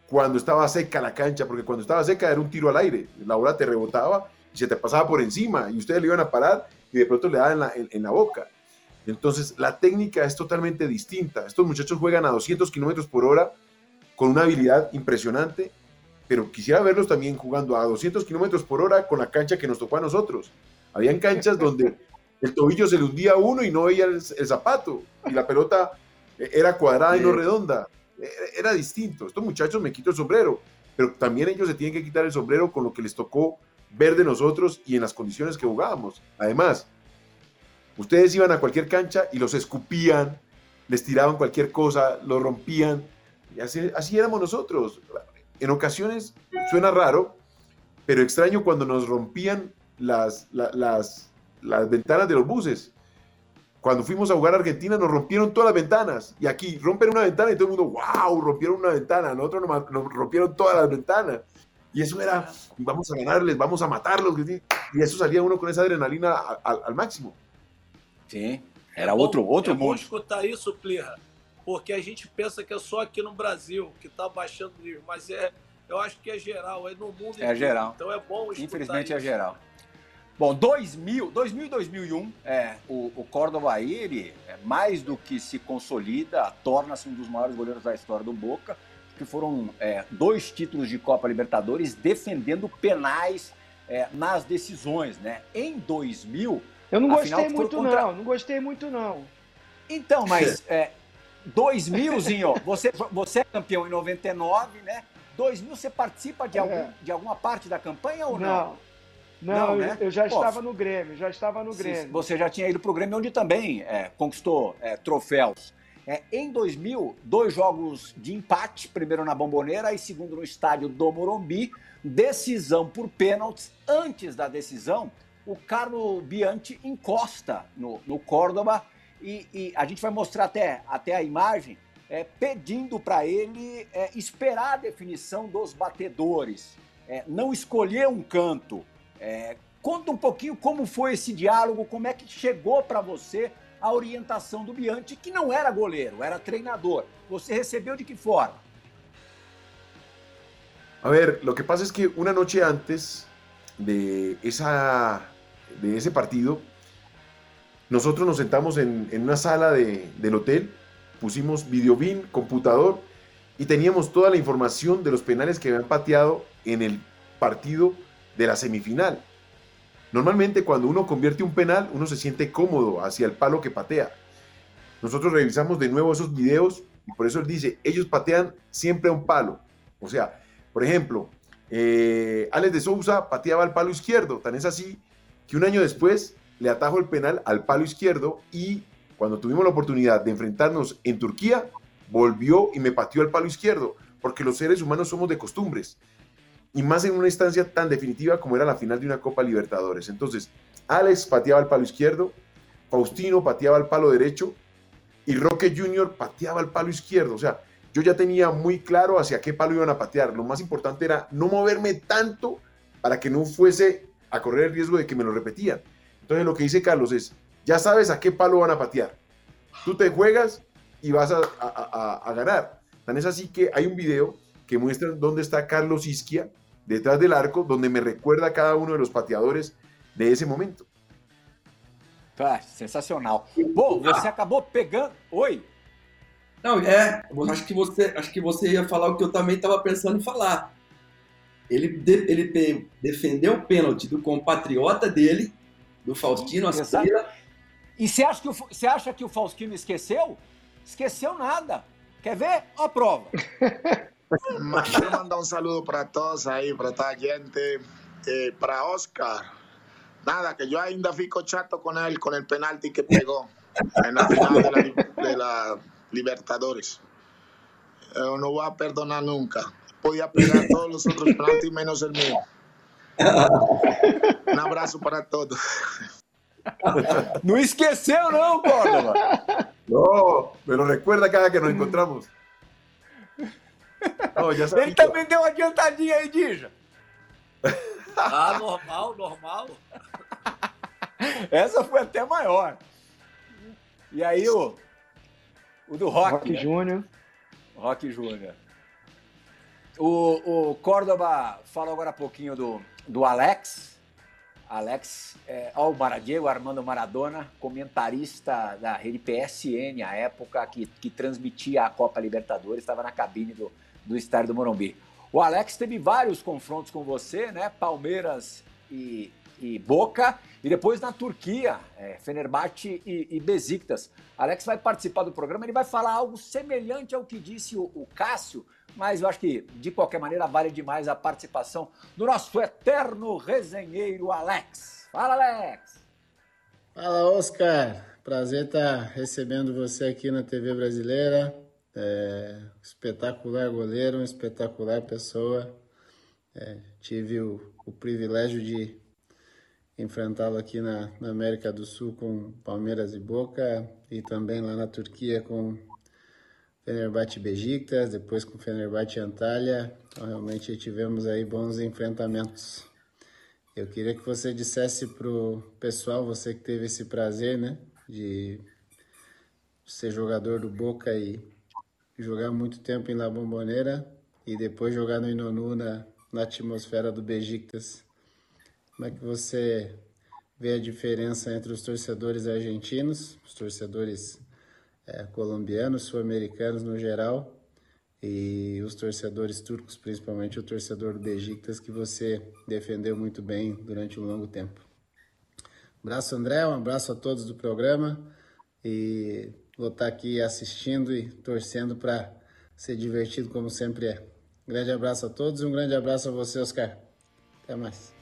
cuando estaba seca la cancha, porque cuando estaba seca era un tiro al aire, la bola te rebotaba y se te pasaba por encima y ustedes le iban a parar y de pronto le daban en la, boca. Entonces la técnica es totalmente distinta. Estos muchachos juegan a 200 kilómetros por hora con una habilidad impresionante, pero quisiera verlos también jugando a 200 kilómetros por hora con la cancha que nos tocó a nosotros. Habían canchas donde el tobillo se le hundía a uno y no veía el, zapato, y la pelota era cuadrada y no redonda. Era, distinto. Estos muchachos me quito el sombrero, pero también ellos se tienen que quitar el sombrero con lo que les tocó ver de nosotros y en las condiciones que jugábamos. Además, ustedes iban a cualquier cancha y los escupían, les tiraban cualquier cosa, lo rompían. Y así, así éramos nosotros. En ocasiones suena raro, pero extraño cuando nos rompían las, las, las ventanas de los buses. Cuando fuimos a jugar a Argentina nos rompieron todas las ventanas. Y aquí rompen una ventana y todo el mundo, wow, rompieron una ventana. Nosotros nos, nos rompieron todas las ventanas. Y eso era, vamos a ganarles, vamos a matarlos. Y eso salía uno con esa adrenalina al, al máximo. Sim, era outro, outro é bom escutar isso, Plirra, porque a gente pensa que é só aqui no Brasil que está baixando o nível, mas é, eu acho que é geral, é no mundo É geral. Então é bom escutar Infelizmente é isso. é geral. Bom, 2000, 2000 e 2001, é, o, o Córdoba aí, ele é mais do que se consolida, torna-se um dos maiores goleiros da história do Boca. que foram é, dois títulos de Copa Libertadores defendendo penais é, nas decisões, né? Em 2000... Eu não gostei muito contra... não, não gostei muito não. Então, mas é, 2000zinho, você, você é campeão em 99, né? 2000 você participa de, algum, é. de alguma parte da campanha ou não? Não, não, não né? eu já Pô, estava no Grêmio, já estava no Grêmio. Você já tinha ido para o Grêmio, onde também é, conquistou é, troféus. É, em 2000, dois jogos de empate, primeiro na Bomboneira e segundo no estádio do Morumbi, decisão por pênaltis. Antes da decisão, o Carlo Bianchi encosta no, no Córdoba e, e, a gente vai mostrar até, até a imagem é, pedindo para ele é, esperar a definição dos batedores, é, não escolher um canto. É, conta um pouquinho como foi esse diálogo, como é que chegou para você a orientação do Bianchi, que não era goleiro, era treinador. Você recebeu de que forma? A ver, lo que pasa es que una noche antes de, esa, de ese partido, nosotros nos sentamos en, una sala de, del hotel, pusimos videobin, computador y teníamos toda la información de los penales que habían pateado en el partido de la semifinal. Normalmente cuando uno convierte un penal, uno se siente cómodo hacia el palo que patea. Nosotros revisamos de nuevo esos videos y por eso él dice, ellos patean siempre a un palo. O sea, por ejemplo, eh, Alex de Sousa pateaba al palo izquierdo, tan es así que un año después le atajó el penal al palo izquierdo y cuando tuvimos la oportunidad de enfrentarnos en Turquía, volvió y me pateó al palo izquierdo, porque los seres humanos somos de costumbres y más en una instancia tan definitiva como era la final de una Copa Libertadores. Entonces, Alex pateaba el palo izquierdo, Faustino pateaba el palo derecho y Roque Jr. pateaba el palo izquierdo. O sea, yo ya tenía muy claro hacia qué palo iban a patear. Lo más importante era no moverme tanto para que no fuese a correr el riesgo de que me lo repetían. Entonces, lo que dice Carlos es, ya sabes a qué palo van a patear. Tú te juegas y vas a, a ganar. Tan es así que hay un video que muestra dónde está Carlos Isquia detrás del arco, donde me recuerda a cada uno de los pateadores de ese momento. Ah, sensacional. Bom, você acabou pegando. Oi. Não, é, acho que você, acho que você ia falar o que eu também estava pensando em falar. Ele, de, ele defendeu o pênalti do compatriota dele, do Faustino Asprila. E você acha, que o, você acha que o Faustino esqueceu? Esqueceu nada. Quer ver? Ó a prova. Quiero mandar un saludo para todos ahí, para toda gente, eh, para Oscar. Nada, que yo ainda fico chato con él, con el penalti que pegó en la final de la, Libertadores. No voy a perdonar nunca. Podía pegar todos los otros penaltis menos el mío. Un abrazo para todos. No esqueceu não, Córdoba. No, me lo recuerda cada que nos encontramos. Oh, Ele também deu uma adiantadinha aí, Dija. Ah, normal, normal. Essa foi até maior. E aí o, o do Rock. Rock né? Júnior. Rock Júnior. O, o Córdoba falou agora há pouquinho do, do Alex. Alex, é, o Armando Maradona, comentarista da rede PSN à época, que, que transmitia a Copa Libertadores, estava na cabine do, do estádio do Morumbi. O Alex teve vários confrontos com você, né? Palmeiras e, e Boca, e depois na Turquia, é, Fenerbahçe e, e Besiktas. Alex vai participar do programa, ele vai falar algo semelhante ao que disse o, o Cássio, mas eu acho que, de qualquer maneira, vale demais a participação do nosso eterno resenheiro Alex. Fala, Alex! Fala, Oscar! Prazer estar recebendo você aqui na TV Brasileira. É, espetacular goleiro, uma espetacular pessoa. É, tive o, o, privilégio de enfrentá-lo aqui na, na, América do Sul com Palmeiras e Boca e também lá na Turquia com Fenerbahçe Besiktas, depois com Fenerbahçe Antalya. Então, realmente tivemos aí bons enfrentamentos. Eu queria que você dissesse pro pessoal, você que teve esse prazer, né, de ser jogador do Boca e jogar muito tempo em La Bombonera e depois jogar no Inonu na, na atmosfera do Besiktas. Como é que você vê a diferença entre os torcedores argentinos, os torcedores é, colombianos, sul-americanos no geral, e os torcedores turcos, principalmente o torcedor do Besiktas, que você defendeu muito bem durante um longo tempo. Um abraço, André, um abraço a todos do programa e vou estar aqui assistindo e torcendo para ser divertido como sempre é. Um grande abraço a todos e um grande abraço a você, Oscar. Até mais.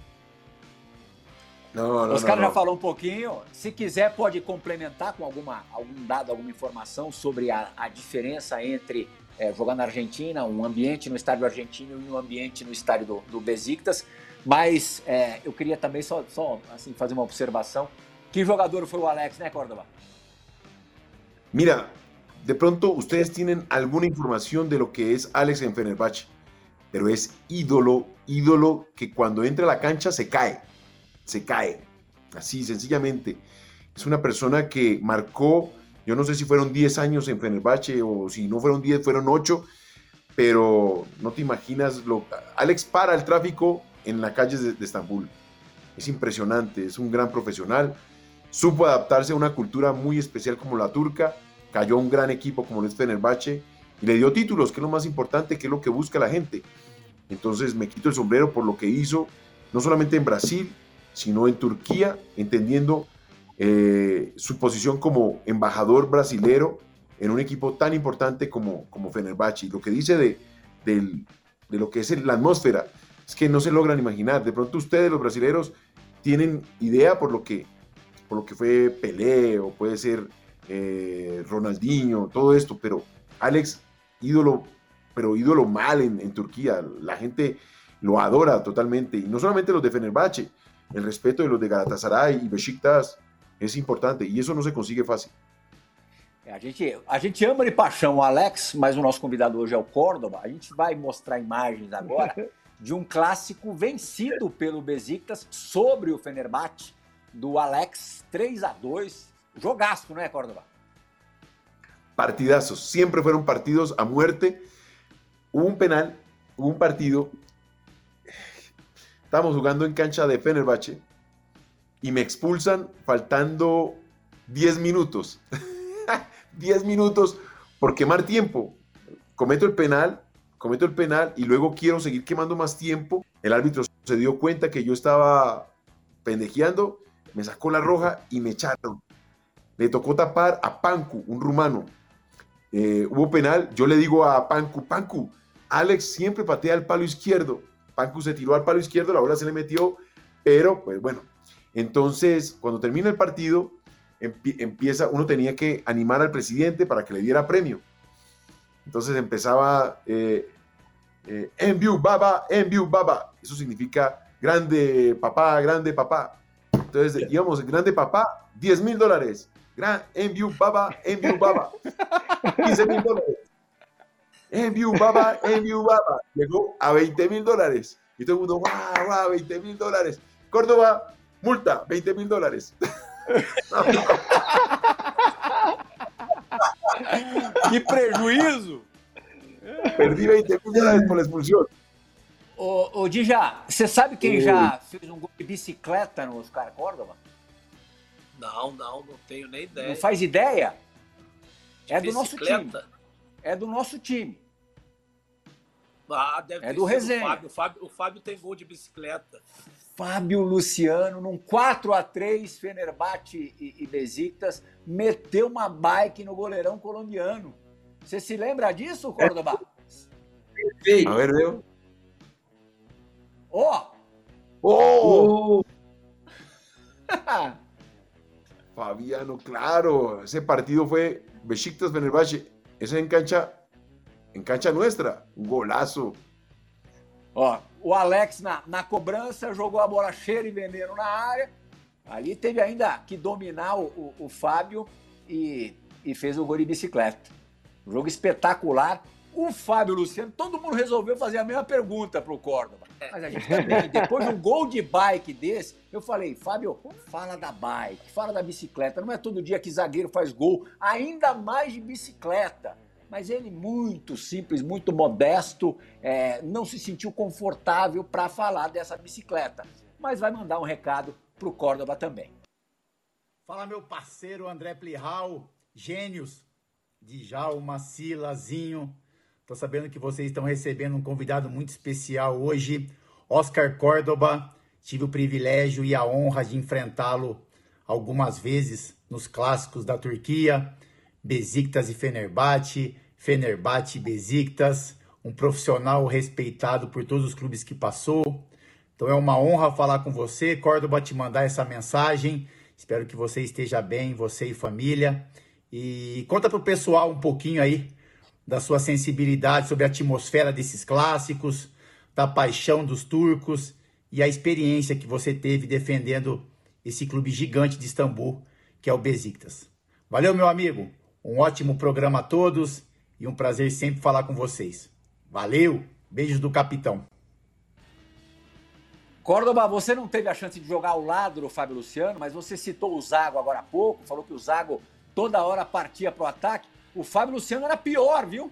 Não, não, Oscar não, já falou um pouquinho. Se quiser, pode complementar com alguma, algum dado, alguma informação sobre a, a diferença entre é, jogar na Argentina, um ambiente no estádio argentino e um ambiente no estádio do, do Besiktas. Mas é, eu queria também só, só assim, fazer uma observação. Que jogador foi o Alex, né, Córdoba? Mira, de pronto ustedes tienen alguna información de lo que es Alex en Fenerbahce, pero es ídolo, ídolo que cuando entra a la cancha se cae, se cae, así sencillamente. Es una persona que marcó, yo no sé si fueron 10 años en Fenerbahce o si no fueron 10, fueron 8, pero no te imaginas lo... Alex para el tráfico en las calles de, Estambul. Es impresionante, es un gran profesional, supo adaptarse a una cultura muy especial como la turca, cayó un gran equipo como el Fenerbahce y le dio títulos, que es lo más importante, que es lo que busca la gente. Entonces me quito el sombrero por lo que hizo, no solamente en Brasil, sino en Turquía, entendiendo eh, su posición como embajador brasilero en un equipo tan importante como, como Fenerbahce. Lo que dice de, de lo que es la atmósfera, es que no se logran imaginar. De pronto ustedes, los brasileros, tienen idea por lo que, por lo que fue Pelé o puede ser eh, Ronaldinho, todo esto, pero Alex, ídolo, pero ídolo mal en, Turquía, la gente lo adora totalmente, y no solamente los de Fenerbahce, el respeto de los de Galatasaray y Besiktas es importante, e isso não se consigue fácil. É, a, gente, a gente ama de paixão o Alex, mas o nosso convidado hoje é o Córdoba. A gente vai mostrar imagens agora de um clássico vencido pelo Besiktas sobre o Fenerbahçe, do Alex 3 a 2 Jogazo, ¿no es Córdoba? Partidazos, siempre fueron partidos a muerte. Hubo un penal, hubo un partido. Estábamos jugando en cancha de Fenerbahce y me expulsan faltando 10 minutos. 10 minutos por quemar tiempo. Cometo el penal, cometo el penal y luego quiero seguir quemando más tiempo. El árbitro se dio cuenta que yo estaba pendejeando, me sacó la roja y me echaron le tocó tapar a Panku, un rumano. Eh, hubo penal, yo le digo a Panku, Panku, Alex siempre patea al palo izquierdo. Panku se tiró al palo izquierdo, la bola se le metió, pero pues bueno. Entonces, cuando termina el partido, empieza, uno tenía que animar al presidente para que le diera premio. Entonces empezaba eh, eh, Enview Baba, Enview Baba. Eso significa grande papá, grande papá. Entonces íbamos, grande papá, 10 mil dólares. Gran, envio baba, envio baba. 15 mil dólares. Envio baba, envio baba. Llegó a 20 mil dólares. Y todo el mundo, guau, guau, 20 mil dólares. Córdoba, multa, 20 mil dólares. que prejuízo! Perdi 20 mil dólares por expulsão. Ô, ô Dija, você sabe quem Oi. já fez um gol de bicicleta no Oscar Córdoba? Não, não, não tenho nem ideia. Não faz ideia? De é do nosso time. É do nosso time. Ah, deve é do Resenha. O Fábio. O, Fábio, o Fábio tem gol de bicicleta. Fábio Luciano, num 4 a 3 Fenerbahçe e, e Besiktas, meteu uma bike no goleirão colombiano. Você se lembra disso, Córdoba? Sim. A ver, eu. Ó! Oh! oh! Fabiano, claro, ese partido fue Besiktas Ese en cancha, en cancha nuestra, um golaço. Ó, o Alex na, na cobrança jogou a bola cheia de veneno na área. Ali teve ainda que dominar o, o, o Fábio e, e fez o gol de bicicleta. Um jogo espetacular. O Fábio Luciano, todo mundo resolveu fazer a mesma pergunta pro Córdoba. Mas a gente também, depois de um gol de bike desse, eu falei, Fábio, fala da bike, fala da bicicleta. Não é todo dia que zagueiro faz gol, ainda mais de bicicleta. Mas ele, muito simples, muito modesto, é, não se sentiu confortável para falar dessa bicicleta. Mas vai mandar um recado pro Córdoba também. Fala, meu parceiro André Plihal, gênios, Djalma, Silazinho Tô sabendo que vocês estão recebendo um convidado muito especial hoje, Oscar Córdoba. Tive o privilégio e a honra de enfrentá-lo algumas vezes nos clássicos da Turquia, Besiktas e Fenerbahçe, Fenerbahçe e Besiktas, um profissional respeitado por todos os clubes que passou. Então é uma honra falar com você, Córdoba, te mandar essa mensagem. Espero que você esteja bem, você e família. E conta para o pessoal um pouquinho aí da sua sensibilidade sobre a atmosfera desses clássicos, da paixão dos turcos e a experiência que você teve defendendo esse clube gigante de Istambul, que é o Besiktas. Valeu, meu amigo. Um ótimo programa a todos e um prazer sempre falar com vocês. Valeu! Beijos do capitão. Córdoba, você não teve a chance de jogar ao lado do Fábio Luciano, mas você citou o Zago agora há pouco, falou que o Zago toda hora partia para o ataque. O Fábio Luciano era pior, viu?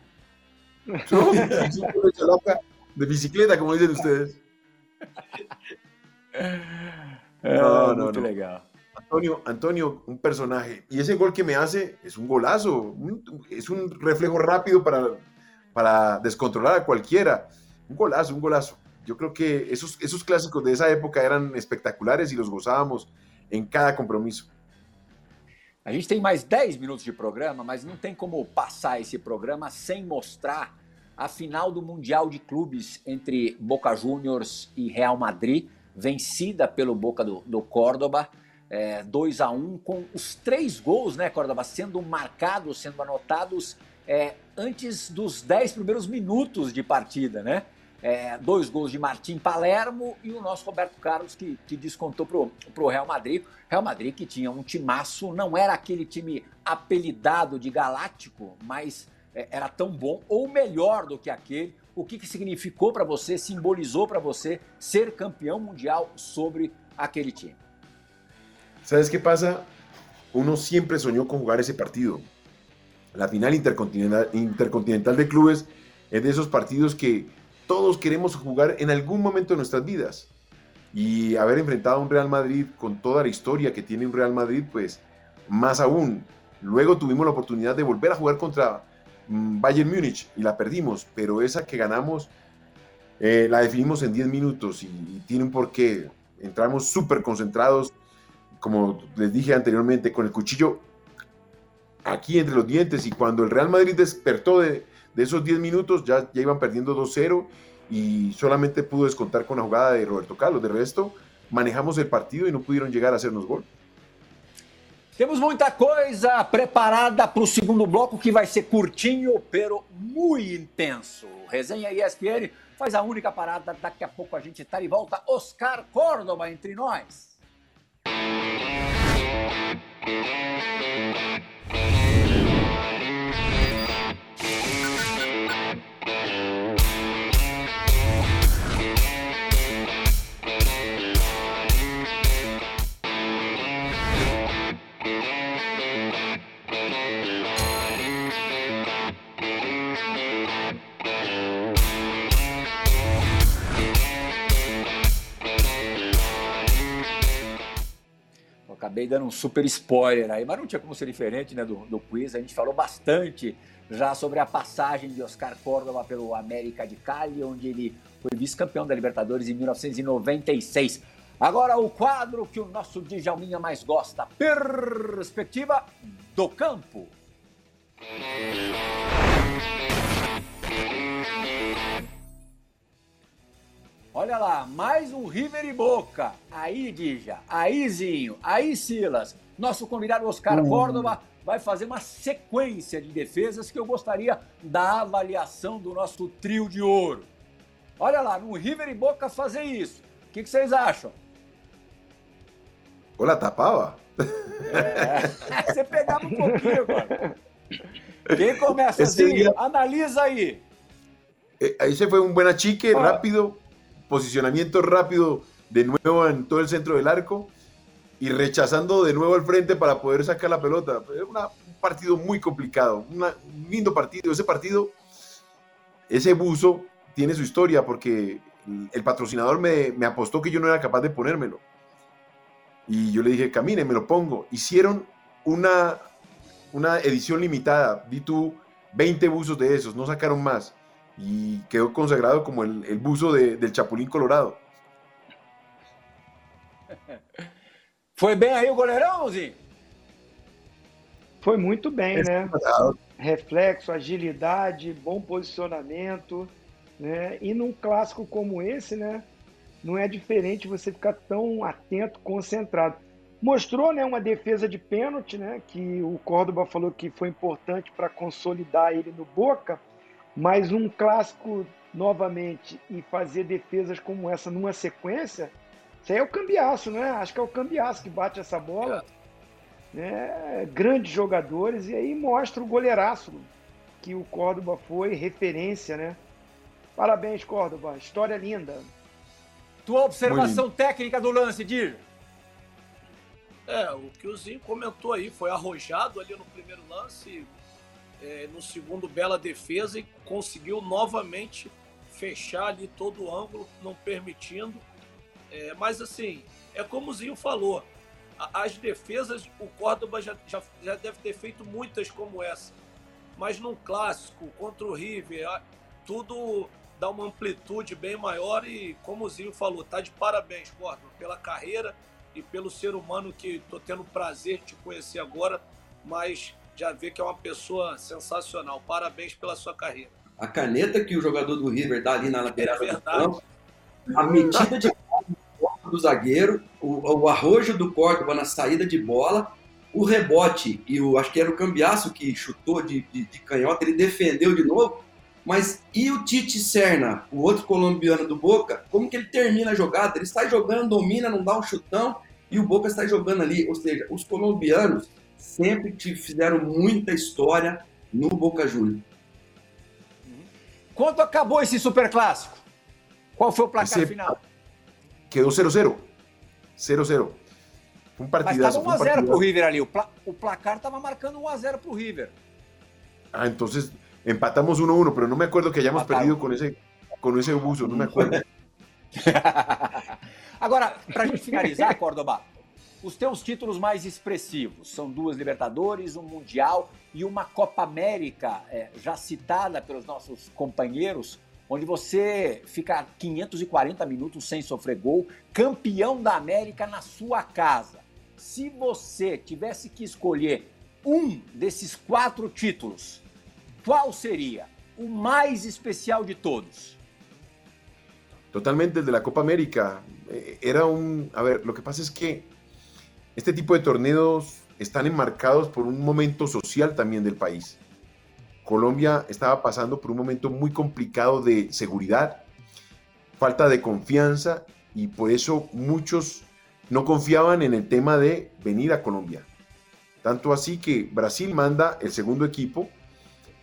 de bicicleta, como dizem vocês. É, no, no, muito no. legal. Antonio, Antonio, un personaje. Y ese gol que me hace es un golazo, un, es un reflejo rápido para, para descontrolar a cualquiera. Un golazo, un golazo. Yo creo que esos, esos clásicos de esa época eran espectaculares y los gozábamos em cada compromisso. A gente tem mais 10 minutos de programa, mas não tem como passar esse programa sem mostrar a final do Mundial de Clubes entre Boca Juniors e Real Madrid, vencida pelo Boca do, do Córdoba, é, 2 a 1 com os três gols, né, Córdoba, sendo marcados, sendo anotados é, antes dos 10 primeiros minutos de partida, né? É, dois gols de Martim Palermo e o nosso Roberto Carlos que, que descontou pro, pro Real Madrid. Real Madrid que tinha um timaço, não era aquele time apelidado de galáctico, mas é, era tão bom ou melhor do que aquele. O que, que significou para você, simbolizou para você ser campeão mundial sobre aquele time? ¿Sabes qué pasa? Uno siempre soñó con jugar ese partido. La final intercontinental, intercontinental de clubes es de esos partidos que todos queremos jugar en algún momento de nuestras vidas. Y haber enfrentado a un Real Madrid con toda la historia que tiene un Real Madrid, pues más aún. Luego tuvimos la oportunidad de volver a jugar contra mm, Bayern Múnich y la perdimos, pero esa que ganamos eh, la definimos en 10 minutos y, y, tiene un porqué. Entramos súper concentrados, como les dije anteriormente, con el cuchillo aquí entre los dientes y cuando el Real Madrid despertó de, de esos 10 minutos ya, ya iban perdiendo 2-0 y solamente pudo descontar con la jugada de Roberto Carlos. De resto, manejamos el partido e não pudieron llegar a hacernos gol. Temos muita coisa preparada para o segundo bloco que vai ser curtinho, pero muito intenso. Resenha ESPN faz a única parada, daqui a pouco a gente está de volta. Oscar Córdoba entre nós. Acabei dando um super spoiler aí, mas não tinha como ser diferente né, do, do quiz. A gente falou bastante já sobre a passagem de Oscar Córdoba pelo América de Cali, onde ele foi vice-campeão da Libertadores em 1996. Agora o quadro que o nosso Djalminha mais gosta, perspectiva do campo. Olha lá, mais um River e Boca. Aí, Dija, aí, Zinho, aí, Silas. Nosso convidado Oscar hum. Córdoba vai fazer uma sequência de defesas que eu gostaria da avaliação do nosso trio de ouro. Olha lá, no River e Boca fazer isso. O que, que vocês acham? Olha, tapava? É, você pegava um pouquinho, mano. Quem começa, Zinho? Dia... Analisa aí. Esse foi um buen achique, ah. rápido posicionamiento rápido de nuevo en todo el centro del arco y rechazando de nuevo al frente para poder sacar la pelota. Un partido muy complicado, un lindo partido. Ese partido, ese buzo tiene su historia porque el patrocinador me, me, apostó que yo no era capaz de ponérmelo. Y yo le dije, camine, me lo pongo. Hicieron una, una edición limitada, di tú 20 buzos de esos, no sacaron más. Y quedó consagrado como el, el buzo de, del Chapulín Colorado. Foi bem aí o goleirão, Zinho? Foi muito bem, né? Reflexo, agilidade, bom posicionamento, né? E num clássico como esse, né? Não é diferente você ficar tão atento, concentrado. Mostrou, né, uma defesa de pênalti, né? Que o Córdoba falou que foi importante para consolidar ele no Boca, mas um clássico novamente e fazer defesas como essa numa sequência, isso aí é o cambiaço, né? Acho que é o cambiaço que bate essa bola. Né? Grandes jogadores, e aí mostra o goleiraço que o Córdoba foi, referência, né? Parabéns, Córdoba. História linda. Tua observação técnica do lance, Dir. É, o que o Zinho comentou aí, foi arrojado ali no primeiro lance, é, no segundo, bela defesa e conseguiu novamente fechar ali todo o ângulo, não permitindo. É, mas assim, é como o Zinho falou, as defesas, o Córdoba já, já, já deve ter feito muitas como essa. Mas num clássico contra o River, tudo dá uma amplitude bem maior e, como o Zinho falou, tá de parabéns, Córdoba, pela carreira e pelo ser humano que tô tendo o prazer de te conhecer agora, mas já vê que é uma pessoa sensacional. Parabéns pela sua carreira. A caneta que o jogador do River dá ali na lateral é do campo, a metida de do zagueiro, o, o arrojo do Córdoba na saída de bola, o rebote, e o, acho que era o Cambiaço que chutou de, de, de canhota, ele defendeu de novo, mas e o Tite Serna, o outro colombiano do Boca, como que ele termina a jogada? Ele sai jogando, domina, não dá um chutão, e o Boca está jogando ali. Ou seja, os colombianos sempre te fizeram muita história no Boca Juniors. Quanto acabou esse super clássico? Qual foi o placar esse... final? Quedou 0-0. 0-0. Um partidaço. Mas estava 1x0 pro River ali. O, pla... o placar estava marcando 1x0 pro River. Ah, entonces empatamos 1-1, pero no me acuerdo que hayamos perdido con ese, con ese buzo, no me acuerdo. Agora, para a gente finalizar, Córdoba, os teus títulos mais expressivos são duas Libertadores, um Mundial e uma Copa América, é, já citada pelos nossos companheiros, onde você fica 540 minutos sem sofrer gol, campeão da América na sua casa. Se você tivesse que escolher um desses quatro títulos, qual seria o mais especial de todos? Totalmente el de la Copa América. Eh, era un... A ver, lo que pasa es que este tipo de torneos están enmarcados por un momento social también del país. Colombia estaba pasando por un momento muy complicado de seguridad, falta de confianza y por eso muchos no confiaban en el tema de venir a Colombia. Tanto así que Brasil manda el segundo equipo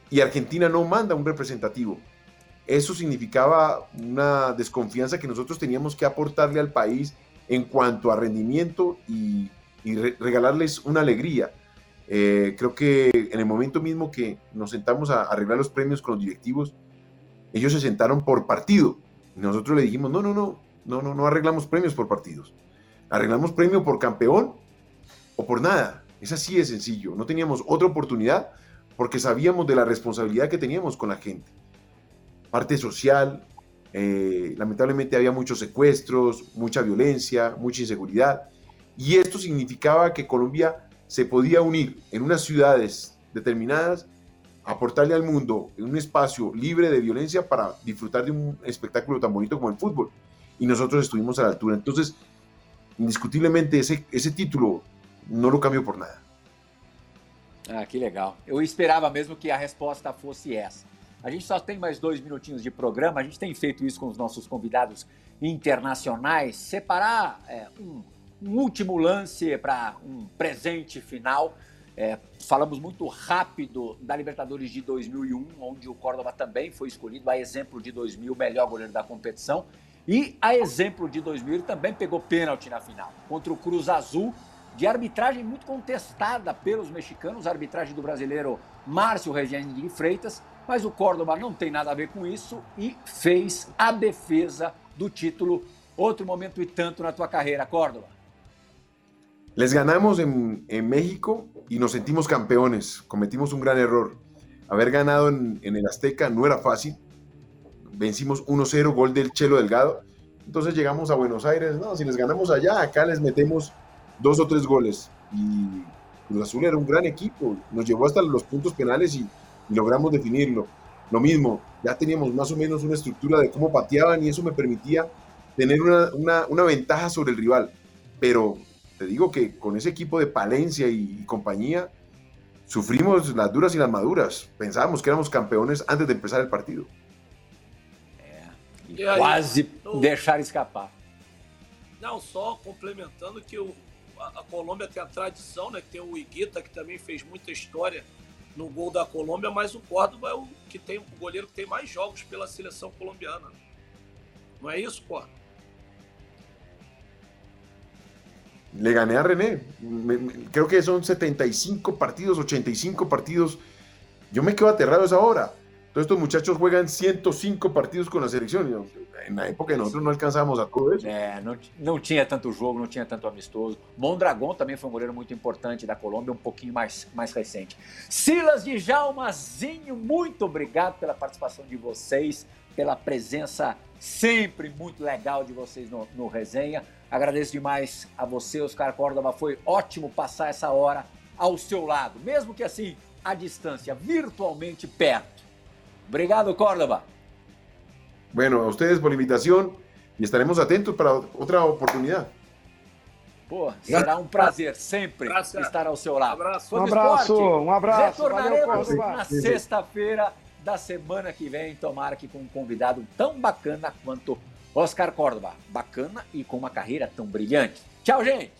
y Argentina no manda un representativo. Eso significaba una desconfianza que nosotros teníamos que aportarle al país en cuanto a rendimiento y, y re regalarles una alegría. Eh, creo que en el momento mismo que nos sentamos a arreglar los premios con los directivos, ellos se sentaron por partido. Nosotros le dijimos, no, no, no, no, no, no arreglamos premios por partidos. Arreglamos premio por campeón o por nada. Es así de sencillo. No teníamos otra oportunidad porque sabíamos de la responsabilidad que teníamos con la gente. Parte social, eh, lamentablemente había muchos secuestros, mucha violencia, mucha inseguridad. Y esto significaba que Colombia se podía unir en unas ciudades determinadas, aportarle al mundo un espacio libre de violencia para disfrutar de un espectáculo tan bonito como el fútbol. Y nosotros estuvimos a la altura. Entonces, indiscutiblemente, ese, esse título não lo cambio por nada. Ah, que legal. Eu esperava mesmo que a resposta fosse essa. A gente só tem mais dois minutinhos de programa, a gente tem feito isso com os nossos convidados internacionais, separar é, um um último lance para um presente final. É, falamos muito rápido da Libertadores de 2001, onde o Córdoba também foi escolhido, a exemplo de 2000, o melhor goleiro da competição. E a exemplo de 2000, ele também pegou pênalti na final, contra o Cruz Azul, de arbitragem muito contestada pelos mexicanos, arbitragem do brasileiro Márcio Regine de Freitas, mas o Córdoba não tem nada a ver com isso e fez a defesa do título. Outro momento e tanto na tua carreira, Córdoba. Les ganamos en, México y nos sentimos campeones. Cometimos un gran error. Haber ganado en, en, el Azteca no era fácil. vencimos 1-0, gol del Chelo Delgado. Entonces llegamos a Buenos Aires, no, si les ganamos allá, acá les metemos dos o tres goles. Y Cruz Azul era un gran equipo, nos llevó hasta los puntos penales y, logramos definirlo. Lo mismo, ya teníamos más o menos una estructura de cómo pateaban y eso me permitía tener una, una, ventaja sobre el rival. Pero te digo que con ese equipo de Palencia y, compañía, sufrimos las duras y las maduras. Pensábamos que éramos campeones antes de empezar el partido. É, quase deixar escapar. Não, só complementando que o, a, a, Colômbia tem a tradição, né? Que tem o Iguita, que também fez muita história no gol da Colômbia, mas o Córdoba é o que tem o goleiro que tem mais jogos pela seleção colombiana. Não é isso, Córdoba? Le gané a René. Creo que son 75 partidos, 85 partidos. Yo me quedo aterrado esa hora. Todos estos muchachos juegan 105 partidos com a seleção. Na época nós não alcançávamos a isso. É, não, tinha tanto jogo, não tinha tanto amistoso. Mondragon também foi um goleiro muito importante da Colômbia, um pouquinho mais, mais recente. Silas de Jalmazinho, muito obrigado pela participação de vocês, pela presença sempre muito legal de vocês no, no resenha. Agradeço demais a você, Oscar Córdoba. Foi ótimo passar essa hora ao seu lado, mesmo que assim, à distância, virtualmente perto. Obrigado, Córdoba. Bueno, a ustedes por la invitación y estaremos atentos para otra oportunidad. Pô, será um prazer sempre estar ao seu lado. Abraço. Um abraço, um abraço. Retornaremos Valeu, na sexta-feira da semana que vem, tomara que com um convidado tão bacana quanto Oscar Córdoba, bacana e com uma carreira tão brilhante. Tchau, gente!